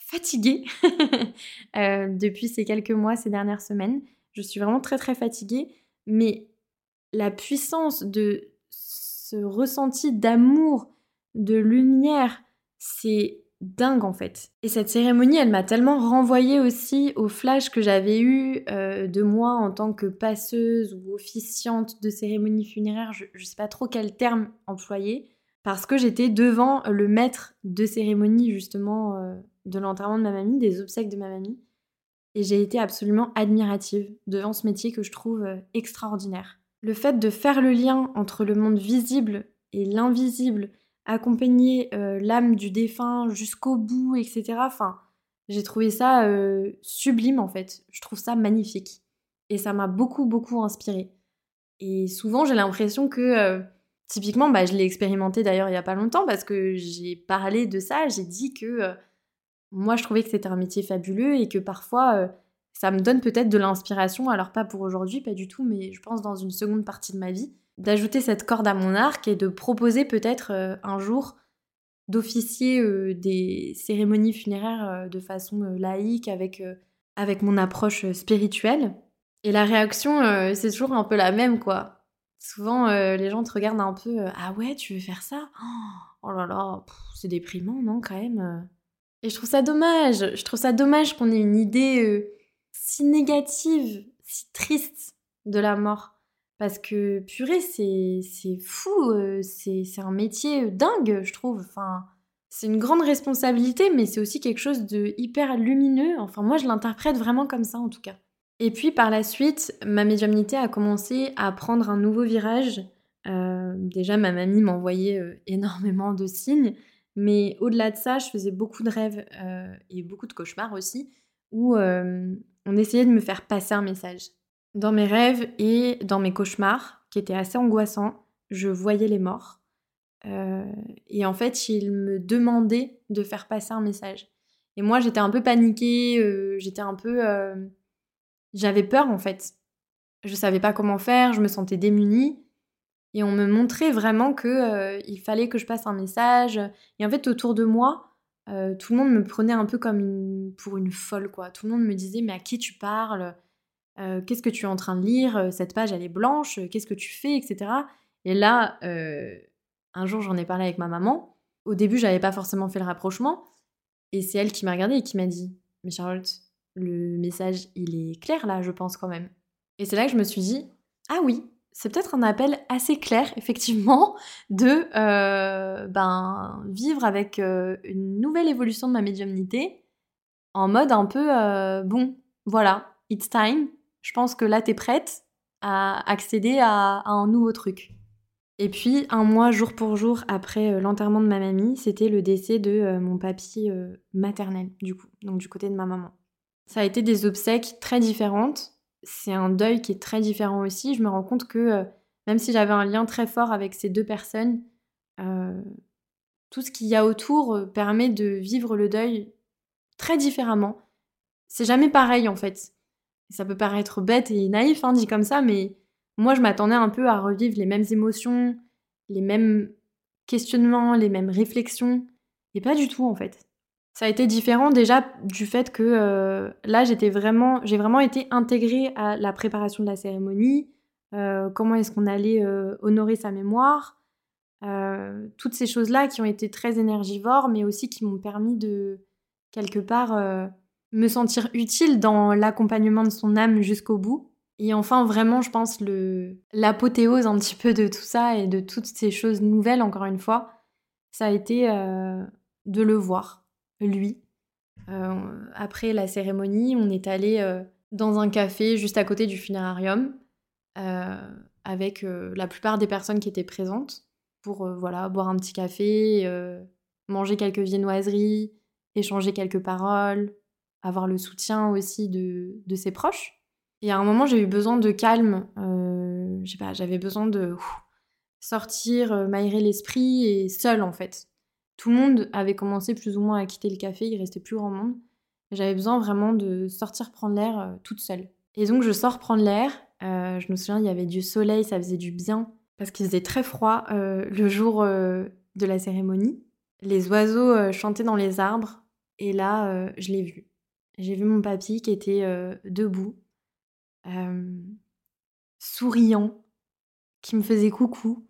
fatiguée [LAUGHS] depuis ces quelques mois, ces dernières semaines. Je suis vraiment très très fatiguée, mais la puissance de ce ressenti d'amour, de lumière, c'est dingue en fait. Et cette cérémonie, elle m'a tellement renvoyée aussi au flash que j'avais eu euh, de moi en tant que passeuse ou officiante de cérémonie funéraire, je, ne sais pas trop quel terme employer, parce que j'étais devant le maître de cérémonie justement euh, de l'enterrement de ma mamie, des obsèques de ma mamie. Et j'ai été absolument admirative devant ce métier que je trouve euh, extraordinaire. Le fait de faire le lien entre le monde visible et l'invisible, accompagner euh, l'âme du défunt jusqu'au bout, etc. Enfin, j'ai trouvé ça euh, sublime en fait. Je trouve ça magnifique. Et ça m'a beaucoup, beaucoup inspiré. Et souvent, j'ai l'impression que, typiquement, bah, je l'ai expérimenté d'ailleurs il n'y a pas longtemps parce que j'ai parlé de ça. J'ai dit que moi, je trouvais que c'était un métier fabuleux et que parfois, ça me donne peut-être de l'inspiration. Alors, pas pour aujourd'hui, pas du tout, mais je pense dans une seconde partie de ma vie d'ajouter cette corde à mon arc et de proposer peut-être euh, un jour d'officier euh, des cérémonies funéraires euh, de façon laïque avec, avec mon approche spirituelle. Et la réaction, c'est toujours un peu la même, quoi. Souvent, les gens te regardent un peu Ah ouais, tu veux faire ça? Oh là là, c'est déprimant, non, quand même Et je trouve ça dommage. Je trouve ça dommage qu'on ait une idée si négative, si triste de la mort. Parce que purée, c'est fou, euh, c'est un métier dingue, je trouve. Enfin, c'est une grande responsabilité, mais c'est aussi quelque chose de hyper lumineux. Enfin, moi, je l'interprète vraiment comme ça, en tout cas. Et puis, par la suite, ma médiumnité a commencé à prendre un nouveau virage. Euh, déjà, ma mamie m'envoyait euh, énormément de signes, mais au-delà de ça, je faisais beaucoup de rêves et beaucoup de cauchemars aussi, où on essayait de me faire passer un message. Dans mes rêves et dans mes cauchemars, qui étaient assez angoissants, je voyais les morts. Euh, et en fait, ils me demandaient de faire passer un message. Et moi, j'étais un peu paniquée, euh, j'étais un peu... Euh, j'avais peur en fait. Je savais pas comment faire, je me sentais démunie. Et on me montrait vraiment que il fallait que je passe un message. Et en fait, autour de moi, tout le monde me prenait un peu comme une, pour une folle, quoi. Tout le monde me disait, mais à qui tu parles? Euh, qu'est-ce que tu es en train de lire? Euh, Cette page, elle est blanche, euh, qu'est-ce que tu fais, etc. Et là, un jour, j'en ai parlé avec ma maman. Au début, j'avais pas forcément fait le rapprochement. Et c'est elle qui m'a regardée et qui m'a dit Mais Charlotte, le message, il est clair là, je pense quand même. Et c'est là que je me suis dit Ah oui, c'est peut-être un appel assez clair, [LAUGHS] effectivement, de ben, vivre avec une nouvelle évolution de ma médiumnité en mode un peu Bon, voilà, it's time, je pense que là, tu es prête à accéder à, un nouveau truc. Et puis, un mois, jour pour jour, après euh, l'enterrement de ma mamie, c'était le décès de euh, mon papy euh, maternel, du coup, donc du côté de ma maman. Ça a été des obsèques très différentes. C'est un deuil qui est très différent aussi. Je me rends compte que même si j'avais un lien très fort avec ces deux personnes, tout ce qu'il y a autour permet de vivre le deuil très différemment. C'est jamais pareil en fait. Ça peut paraître bête et naïf, hein, dit comme ça, mais moi, je m'attendais un peu à revivre les mêmes émotions, les mêmes questionnements, les mêmes réflexions, et pas du tout en fait. Ça a été différent déjà du fait que euh, là, j'étais vraiment, j'ai vraiment été intégrée à la préparation de la cérémonie, euh, comment est-ce qu'on allait euh, honorer sa mémoire, toutes ces choses-là qui ont été très énergivores, mais aussi qui m'ont permis de quelque part me sentir utile dans l'accompagnement de son âme jusqu'au bout. Et enfin, vraiment, je pense, le, l'apothéose un petit peu de tout ça et de toutes ces choses nouvelles, encore une fois, ça a été de le voir, lui. Euh, après la cérémonie, on est allé euh, dans un café juste à côté du funérarium avec la plupart des personnes qui étaient présentes pour voilà boire un petit café, manger quelques viennoiseries, échanger quelques paroles, avoir le soutien aussi de, de ses proches. Et à un moment, j'ai eu besoin de calme. Euh, j'avais besoin de sortir, euh, m'aérer l'esprit et seul en fait. Tout le monde avait commencé plus ou moins à quitter le café, il restait plus grand monde. J'avais besoin vraiment de sortir prendre l'air euh, toute seule. Et donc je sors prendre l'air. je me souviens, il y avait du soleil, ça faisait du bien parce qu'il faisait très froid le jour de la cérémonie. Les oiseaux chantaient dans les arbres et là, je l'ai vu. J'ai vu mon papy qui était euh, debout, souriant, qui me faisait coucou.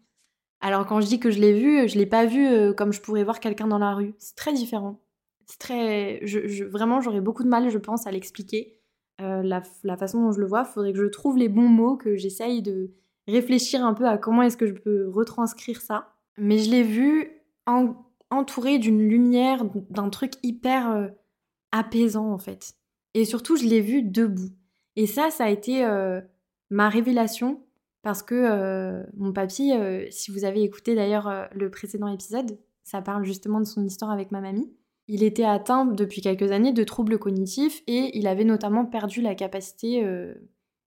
Alors quand je dis que je l'ai vu, je l'ai pas vu euh, comme je pourrais voir quelqu'un dans la rue. C'est très différent. c'est très. Vraiment, j'aurais beaucoup de mal, je pense, à l'expliquer. Euh, la, façon dont je le vois, faudrait que je trouve les bons mots, que j'essaye de réfléchir un peu à comment est-ce que je peux retranscrire ça. Mais je l'ai vu entouré d'une lumière, d'un truc hyper euh, apaisant en fait. Et surtout, je l'ai vu debout. Et ça, ça a été euh, ma révélation parce que mon papy, si vous avez écouté d'ailleurs le précédent épisode, ça parle justement de son histoire avec ma mamie. Il était atteint depuis quelques années de troubles cognitifs et il avait notamment perdu la capacité euh,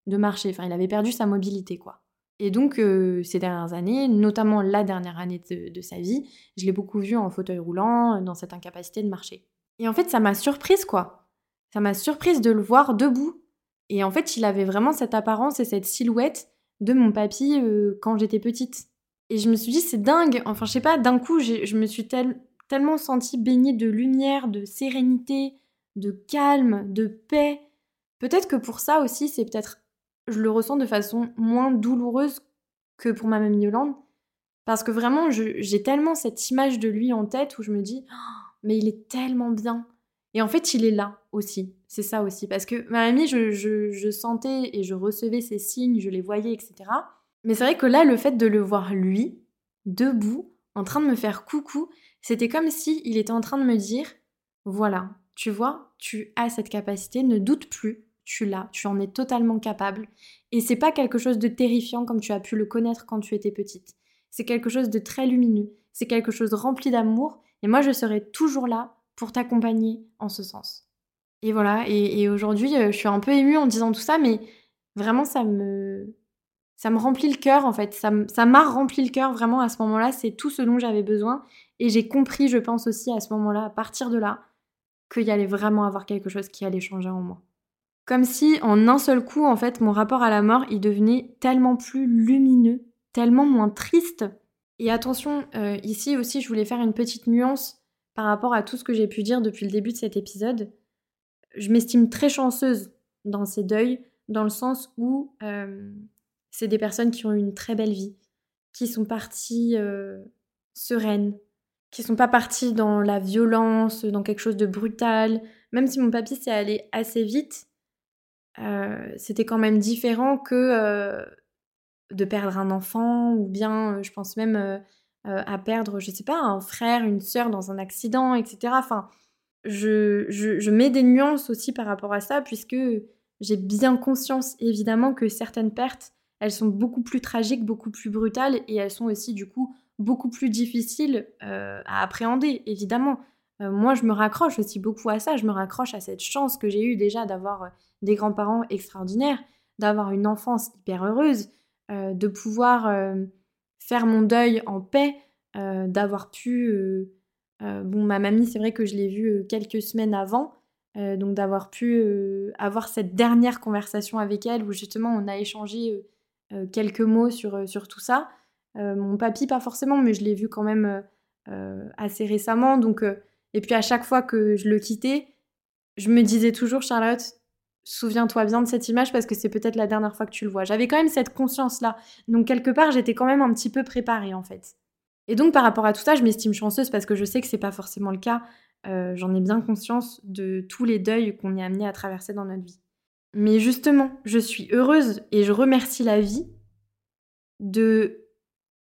de marcher. Enfin, il avait perdu sa mobilité, quoi. Et donc, euh, ces dernières années, notamment la dernière année de, sa vie, je l'ai beaucoup vu en fauteuil roulant, dans cette incapacité de marcher. Et en fait, ça m'a surprise, quoi. Ça m'a surprise de le voir debout. Et en fait, il avait vraiment cette apparence et cette silhouette de mon papy euh, quand j'étais petite. Et je me suis dit, c'est dingue. Enfin, je sais pas, d'un coup, je me suis tellement sentie baignée de lumière, de sérénité, de calme, de paix. Peut-être que pour ça aussi, c'est peut-être. Je le ressens de façon moins douloureuse que pour ma mamie Yolande. Parce que vraiment, j'ai tellement cette image de lui en tête où je me dis, oh, mais il est tellement bien. Et en fait, il est là aussi. C'est ça aussi. Parce que ma mamie, je, je sentais et je recevais ses signes, je les voyais, etc. Mais c'est vrai que là, le fait de le voir lui, debout, en train de me faire coucou, c'était comme si il était en train de me dire voilà, tu vois, tu as cette capacité, ne doute plus, tu l'as, tu en es totalement capable. Et c'est pas quelque chose de terrifiant comme tu as pu le connaître quand tu étais petite. C'est quelque chose de très lumineux, c'est quelque chose rempli d'amour, et moi je serai toujours là pour t'accompagner en ce sens. Et voilà, et aujourd'hui euh, je suis un peu émue en disant tout ça, mais vraiment ça me, ça me remplit le cœur en fait. Ça m'a rempli le cœur vraiment à ce moment-là. C'est tout ce dont j'avais besoin. Et j'ai compris, je pense aussi à ce moment-là, à partir de là, qu'il y allait vraiment avoir quelque chose qui allait changer en moi. Comme si en un seul coup, en fait, mon rapport à la mort, il devenait tellement plus lumineux, tellement moins triste. Et attention, euh, ici aussi, je voulais faire une petite nuance par rapport à tout ce que j'ai pu dire depuis le début de cet épisode. Je m'estime très chanceuse dans ces deuils, dans le sens où euh, c'est des personnes qui ont eu une très belle vie, qui sont parties euh, sereines, qui sont pas parties dans la violence, dans quelque chose de brutal. Même si mon papy s'est allé assez vite, euh, c'était quand même différent que de perdre un enfant ou bien, je pense même à perdre, je sais pas, un frère, une sœur dans un accident, etc. Enfin, je, mets des nuances aussi par rapport à ça puisque j'ai bien conscience évidemment que certaines pertes elles sont beaucoup plus tragiques, beaucoup plus brutales et elles sont aussi du coup beaucoup plus difficiles euh, à appréhender, évidemment. Euh, moi, je me raccroche aussi beaucoup à ça, je me raccroche à cette chance que j'ai eue déjà d'avoir euh, des grands-parents extraordinaires, d'avoir une enfance hyper heureuse, de pouvoir faire mon deuil en paix, d'avoir pu... bon, ma mamie, c'est vrai que je l'ai vue quelques semaines avant, donc d'avoir pu avoir cette dernière conversation avec elle où justement on a échangé euh, quelques mots sur, euh, sur tout ça. Euh, mon papy, pas forcément, mais je l'ai vu quand même assez récemment. Donc, et puis à chaque fois que je le quittais, je me disais toujours, Charlotte, souviens-toi bien de cette image parce que c'est peut-être la dernière fois que tu le vois. J'avais quand même cette conscience-là. Donc quelque part, j'étais quand même un petit peu préparée en fait. Et donc par rapport à tout ça, je m'estime chanceuse parce que je sais que c'est pas forcément le cas. J'en ai bien conscience de tous les deuils qu'on est amené à traverser dans notre vie. Mais justement, je suis heureuse et je remercie la vie de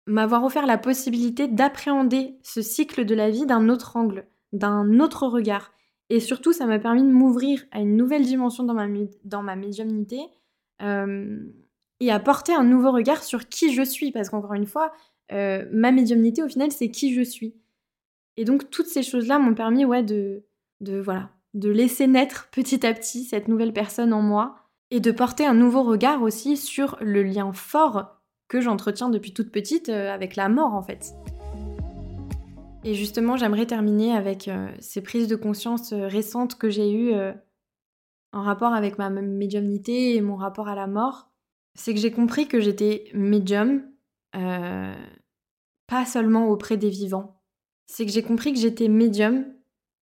m'avoir offert la possibilité d'appréhender ce cycle de la vie d'un autre angle, d'un autre regard. Et surtout, ça m'a permis de m'ouvrir à une nouvelle dimension dans ma, dans ma médiumnité euh, et à porter un nouveau regard sur qui je suis. Parce qu'encore une fois, euh, ma médiumnité, au final, c'est qui je suis. Et donc, toutes ces choses-là m'ont permis ouais, de, de, voilà, de laisser naître petit à petit cette nouvelle personne en moi et de porter un nouveau regard aussi sur le lien fort que j'entretiens depuis toute petite euh, avec la mort en fait. Et justement, j'aimerais terminer avec euh, ces prises de conscience euh, récentes que j'ai eues en rapport avec ma médiumnité et mon rapport à la mort. C'est que j'ai compris que j'étais médium, pas seulement auprès des vivants. C'est que j'ai compris que j'étais médium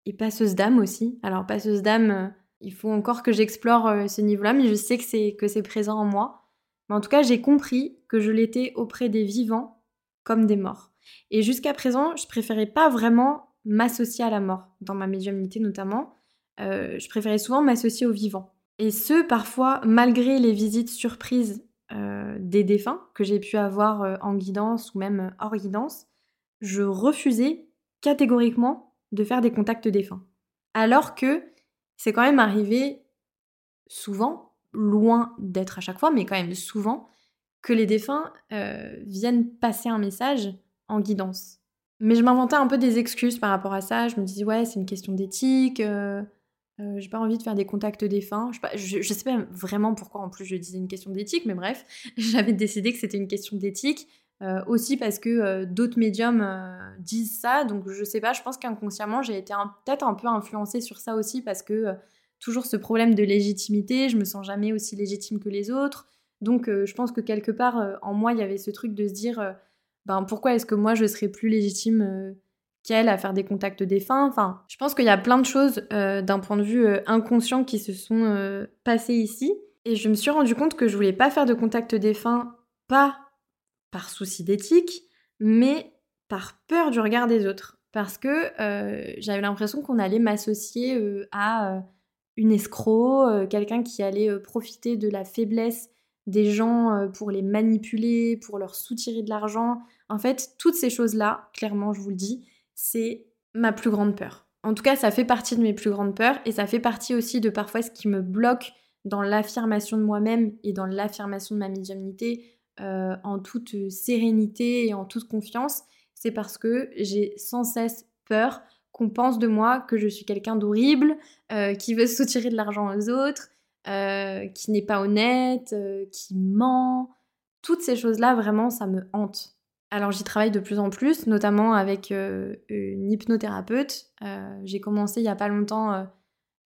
et passeuse d'âme aussi. Alors passeuse d'âme, euh, il faut encore que j'explore euh, ce niveau-là, mais je sais que c'est que c'est présent en moi. Mais en tout cas, j'ai compris que je l'étais auprès des vivants comme des morts. Et jusqu'à présent, je préférais pas vraiment m'associer à la mort, dans ma médiumnité notamment. Euh, je préférais souvent m'associer aux vivants. Et ce, parfois, malgré les visites surprises euh, des défunts que j'ai pu avoir euh, en guidance ou même hors guidance, je refusais catégoriquement de faire des contacts défunts. Alors que c'est quand même arrivé souvent, loin d'être à chaque fois, mais quand même souvent, que les défunts viennent passer un message en guidance. Mais je m'inventais un peu des excuses par rapport à ça. Je me disais, ouais, c'est une question d'éthique. Euh, j'ai pas envie de faire des contacts défunts. Je, je, sais pas vraiment pourquoi en plus je disais une question d'éthique, mais bref, [LAUGHS] j'avais décidé que c'était une question d'éthique. Euh, aussi parce que euh, d'autres médiums disent ça, donc je sais pas, je pense qu'inconsciemment j'ai été peut-être un peu influencée sur ça aussi parce que toujours ce problème de légitimité, je me sens jamais aussi légitime que les autres. Donc je pense que quelque part en moi il y avait ce truc de se dire ben pourquoi est-ce que moi je serais plus légitime qu'elle à faire des contacts défunts. Enfin, je pense qu'il y a plein de choses euh, d'un point de vue euh, inconscient qui se sont euh, passées ici. Et je me suis rendu compte que je voulais pas faire de contacts défunts, pas par souci d'éthique, mais par peur du regard des autres. Parce que j'avais l'impression qu'on allait m'associer à une escroc, quelqu'un qui allait profiter de la faiblesse des gens pour les manipuler, pour leur soutirer de l'argent. En fait, toutes ces choses-là, clairement, je vous le dis, c'est ma plus grande peur. En tout cas, ça fait partie de mes plus grandes peurs et ça fait partie aussi de parfois ce qui me bloque dans l'affirmation de moi-même et dans l'affirmation de ma médiumnité euh, en toute sérénité et en toute confiance. C'est parce que j'ai sans cesse peur qu'on pense de moi que je suis quelqu'un d'horrible, euh, qui veut [LAUGHS] soutirer de l'argent aux autres, euh, qui n'est pas honnête, qui ment. Toutes ces choses-là, vraiment, ça me hante. Alors j'y travaille de plus en plus, notamment avec euh, une hypnothérapeute. Euh, j'ai commencé il n'y a pas longtemps euh,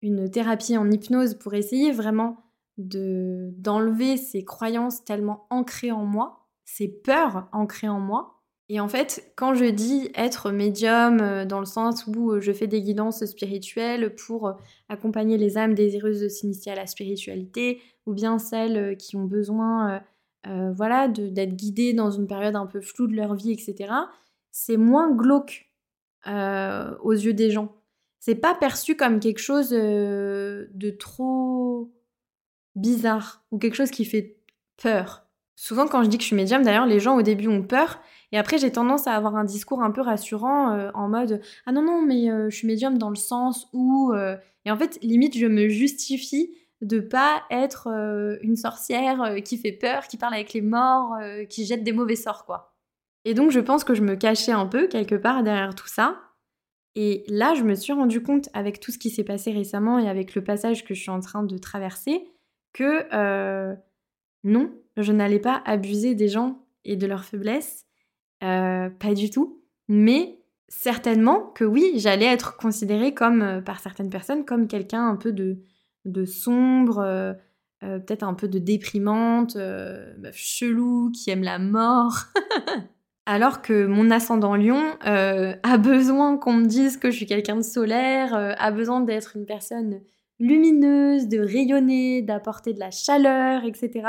une thérapie en hypnose pour essayer vraiment de d'enlever ces croyances tellement ancrées en moi, ces peurs ancrées en moi. Et en fait, quand je dis être médium dans le sens où je fais des guidances spirituelles pour accompagner les âmes désireuses de s'initier à la spiritualité, ou bien celles qui ont besoin euh, voilà, d'être guidés dans une période un peu floue de leur vie, etc., c'est moins glauque euh, aux yeux des gens. C'est pas perçu comme quelque chose euh, de trop bizarre ou quelque chose qui fait peur. Souvent, quand je dis que je suis médium, d'ailleurs, les gens au début ont peur. Et après, j'ai tendance à avoir un discours un peu rassurant en mode Ah non, non, mais je suis médium dans le sens où. Et en fait, limite, je me justifie de pas être euh, une sorcière euh, qui fait peur, qui parle avec les morts, euh, qui jette des mauvais sorts, quoi. Et donc, je pense que je me cachais un peu quelque part derrière tout ça. Et là, je me suis rendu compte, avec tout ce qui s'est passé récemment et avec le passage que je suis en train de traverser, que non, je n'allais pas abuser des gens et de leurs faiblesses. pas du tout. Mais certainement que oui, j'allais être considérée comme, par certaines personnes, comme quelqu'un un peu de, de sombre, euh, euh, peut-être un peu de déprimante, euh, chelou, qui aime la mort. [LAUGHS] Alors que mon ascendant lion a besoin qu'on me dise que je suis quelqu'un de solaire, a besoin d'être une personne lumineuse, de rayonner, d'apporter de la chaleur, etc.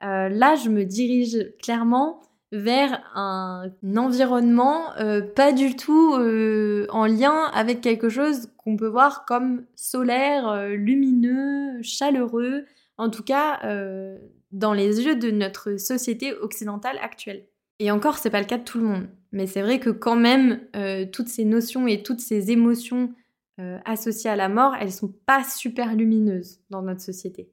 là, je me dirige clairement vers un environnement euh, pas du tout euh, en lien avec quelque chose qu'on peut voir comme solaire, euh, lumineux, chaleureux, en tout cas dans les yeux de notre société occidentale actuelle. Et encore, c'est pas le cas de tout le monde, mais c'est vrai que quand même toutes ces notions et toutes ces émotions associées à la mort, elles sont pas super lumineuses dans notre société.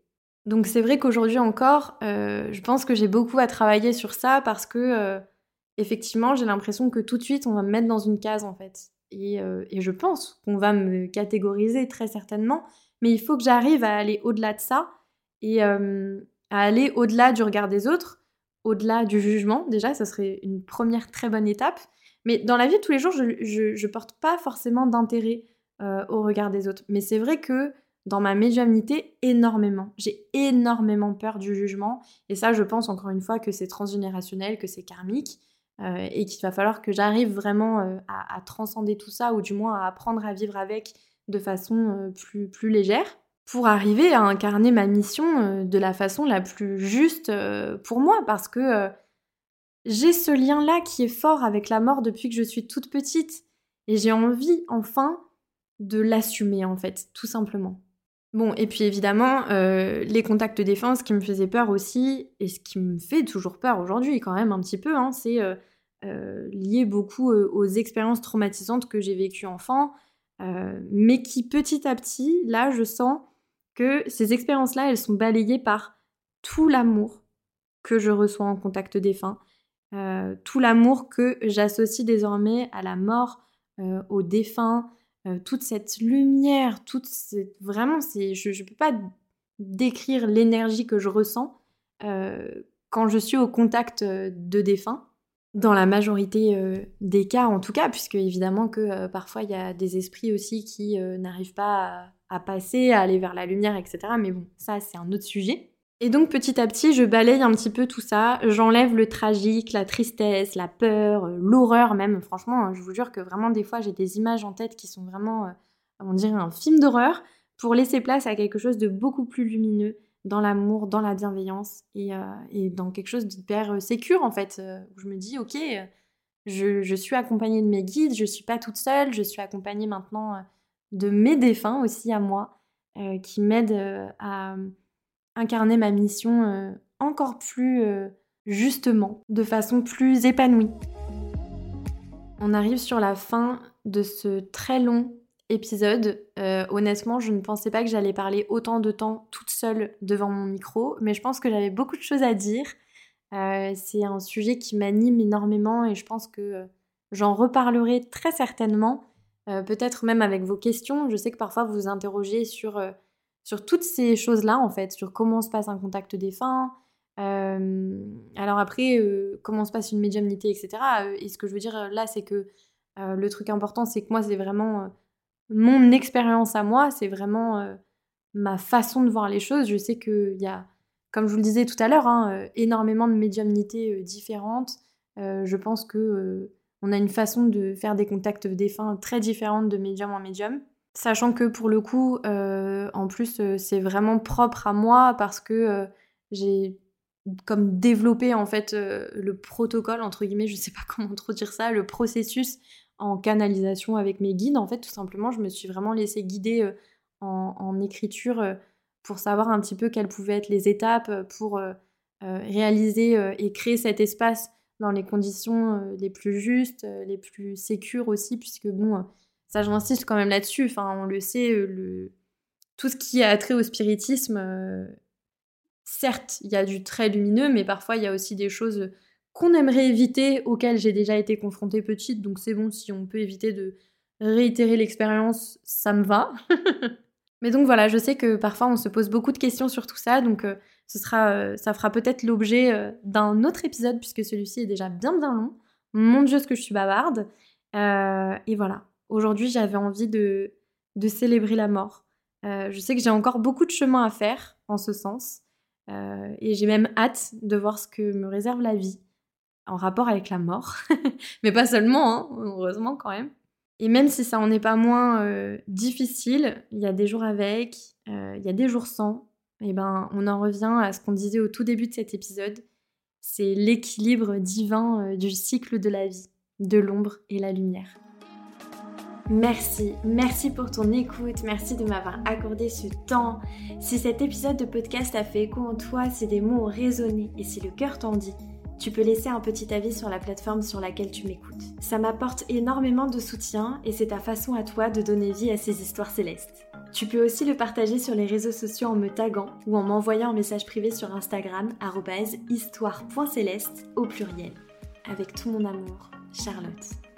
Donc c'est vrai qu'aujourd'hui encore, euh, je pense que j'ai beaucoup à travailler sur ça parce que euh, effectivement, j'ai l'impression que tout de suite, on va me mettre dans une case en fait. Et, euh, et je pense qu'on va me catégoriser très certainement, mais il faut que j'arrive à aller au-delà de ça et à aller au-delà du regard des autres, au-delà du jugement. Déjà, ça serait une première très bonne étape. Mais dans la vie de tous les jours, je, je, je porte pas forcément d'intérêt au regard des autres. Mais c'est vrai que dans ma médiumnité énormément. J'ai énormément peur du jugement. Et ça, je pense encore une fois que c'est transgénérationnel, que c'est karmique. Euh, et qu'il va falloir que j'arrive vraiment euh, à, transcender tout ça, ou du moins à apprendre à vivre avec de façon euh, plus, plus légère, pour arriver à incarner ma mission de la façon la plus juste pour moi, parce que j'ai ce lien-là qui est fort avec la mort depuis que je suis toute petite. Et j'ai envie enfin de l'assumer en fait, tout simplement. Bon, et puis évidemment, euh, les contacts défense qui me faisaient peur aussi, et ce qui me fait toujours peur aujourd'hui quand même un petit peu, hein, c'est euh, euh, lié beaucoup aux expériences traumatisantes que j'ai vécues enfant, mais qui petit à petit, là, je sens que ces expériences-là, elles sont balayées par tout l'amour que je reçois en contact défunt, tout l'amour que j'associe désormais à la mort, au défunt, euh, toute cette lumière, toute cette... vraiment, c'est, je ne peux pas décrire l'énergie que je ressens euh, quand je suis au contact euh, de défunts. Dans la majorité des cas, en tout cas, puisque évidemment que parfois il y a des esprits aussi qui n'arrivent pas à, passer, à aller vers la lumière, etc. Mais bon, ça c'est un autre sujet. Et donc petit à petit, je balaye un petit peu tout ça, j'enlève le tragique, la tristesse, la peur, euh, l'horreur même. Franchement, hein, je vous jure que vraiment des fois j'ai des images en tête qui sont vraiment, euh, on dirait un film d'horreur, pour laisser place à quelque chose de beaucoup plus lumineux, dans l'amour, dans la bienveillance et, euh, dans quelque chose d'hyper sécure en fait, où je me dis ok, je, suis accompagnée de mes guides, je suis pas toute seule, je suis accompagnée maintenant de mes défunts aussi à moi, qui m'aident à incarner ma mission euh, encore plus euh, justement, de façon plus épanouie. On arrive sur la fin de ce très long épisode. Euh, honnêtement, je ne pensais pas que j'allais parler autant de temps toute seule devant mon micro, mais je pense que j'avais beaucoup de choses à dire. c'est un sujet qui m'anime énormément et je pense que j'en reparlerai très certainement, peut-être même avec vos questions. Je sais que parfois vous vous interrogez sur sur toutes ces choses-là, en fait, sur comment se passe un contact défunt. Euh, alors après, euh, comment se passe une médiumnité, etc. Euh, et ce que je veux dire là, c'est que le truc important, c'est que moi, c'est vraiment mon expérience à moi, c'est vraiment ma façon de voir les choses. Je sais qu'il y a, comme je vous le disais tout à l'heure, hein, énormément de médiumnités différentes. je pense que on a une façon de faire des contacts défunts très différentes de médium en médium. Sachant que pour le coup, euh, en plus, euh, c'est vraiment propre à moi parce que euh, j'ai comme développé en fait le protocole, entre guillemets, je sais pas [LAUGHS] comment trop dire ça, le processus en canalisation avec mes guides. En fait, tout simplement, je me suis vraiment laissée guider en, écriture pour savoir un petit peu quelles pouvaient être les étapes pour réaliser et créer cet espace dans les conditions les plus justes, les plus sécures aussi, puisque bon ça, j'insiste quand même là-dessus. Enfin, on le sait, euh, tout ce qui a trait au spiritisme, euh, certes, il y a du très lumineux, mais parfois il y a aussi des choses qu'on aimerait éviter, auxquelles j'ai déjà été confrontée petite. Donc c'est bon, si on peut éviter de réitérer l'expérience, ça me va. [LAUGHS] mais donc voilà, je sais que parfois on se pose beaucoup de questions sur tout ça, donc euh, ce sera, ça fera peut-être l'objet d'un autre épisode, puisque celui-ci est déjà bien bien long. Mon Dieu, ce que je suis bavarde. et voilà, Aujourd'hui, j'avais envie de, célébrer la mort. Euh, je sais que j'ai encore beaucoup de chemin à faire en ce sens. Euh, et j'ai même hâte de voir ce que me réserve la vie en rapport avec la mort. [LAUGHS] Mais pas seulement, hein, heureusement quand même. Et même si ça en est pas moins euh, difficile, il y a des jours avec, il y a des jours sans. Et ben, on en revient à ce qu'on disait au tout début de cet épisode. C'est l'équilibre divin du cycle de la vie, de l'ombre et la lumière. Merci, merci pour ton écoute, merci de m'avoir accordé ce temps. Si cet épisode de podcast a fait écho en toi, si des mots ont résonné et si le cœur t'en dit, tu peux laisser un petit avis sur la plateforme sur laquelle tu m'écoutes. Ça m'apporte énormément de soutien et c'est ta façon à toi de donner vie à ces histoires célestes. Tu peux aussi le partager sur les réseaux sociaux en me taguant ou en m'envoyant un message privé sur Instagram histoire.céleste au pluriel. Avec tout mon amour, Charlotte.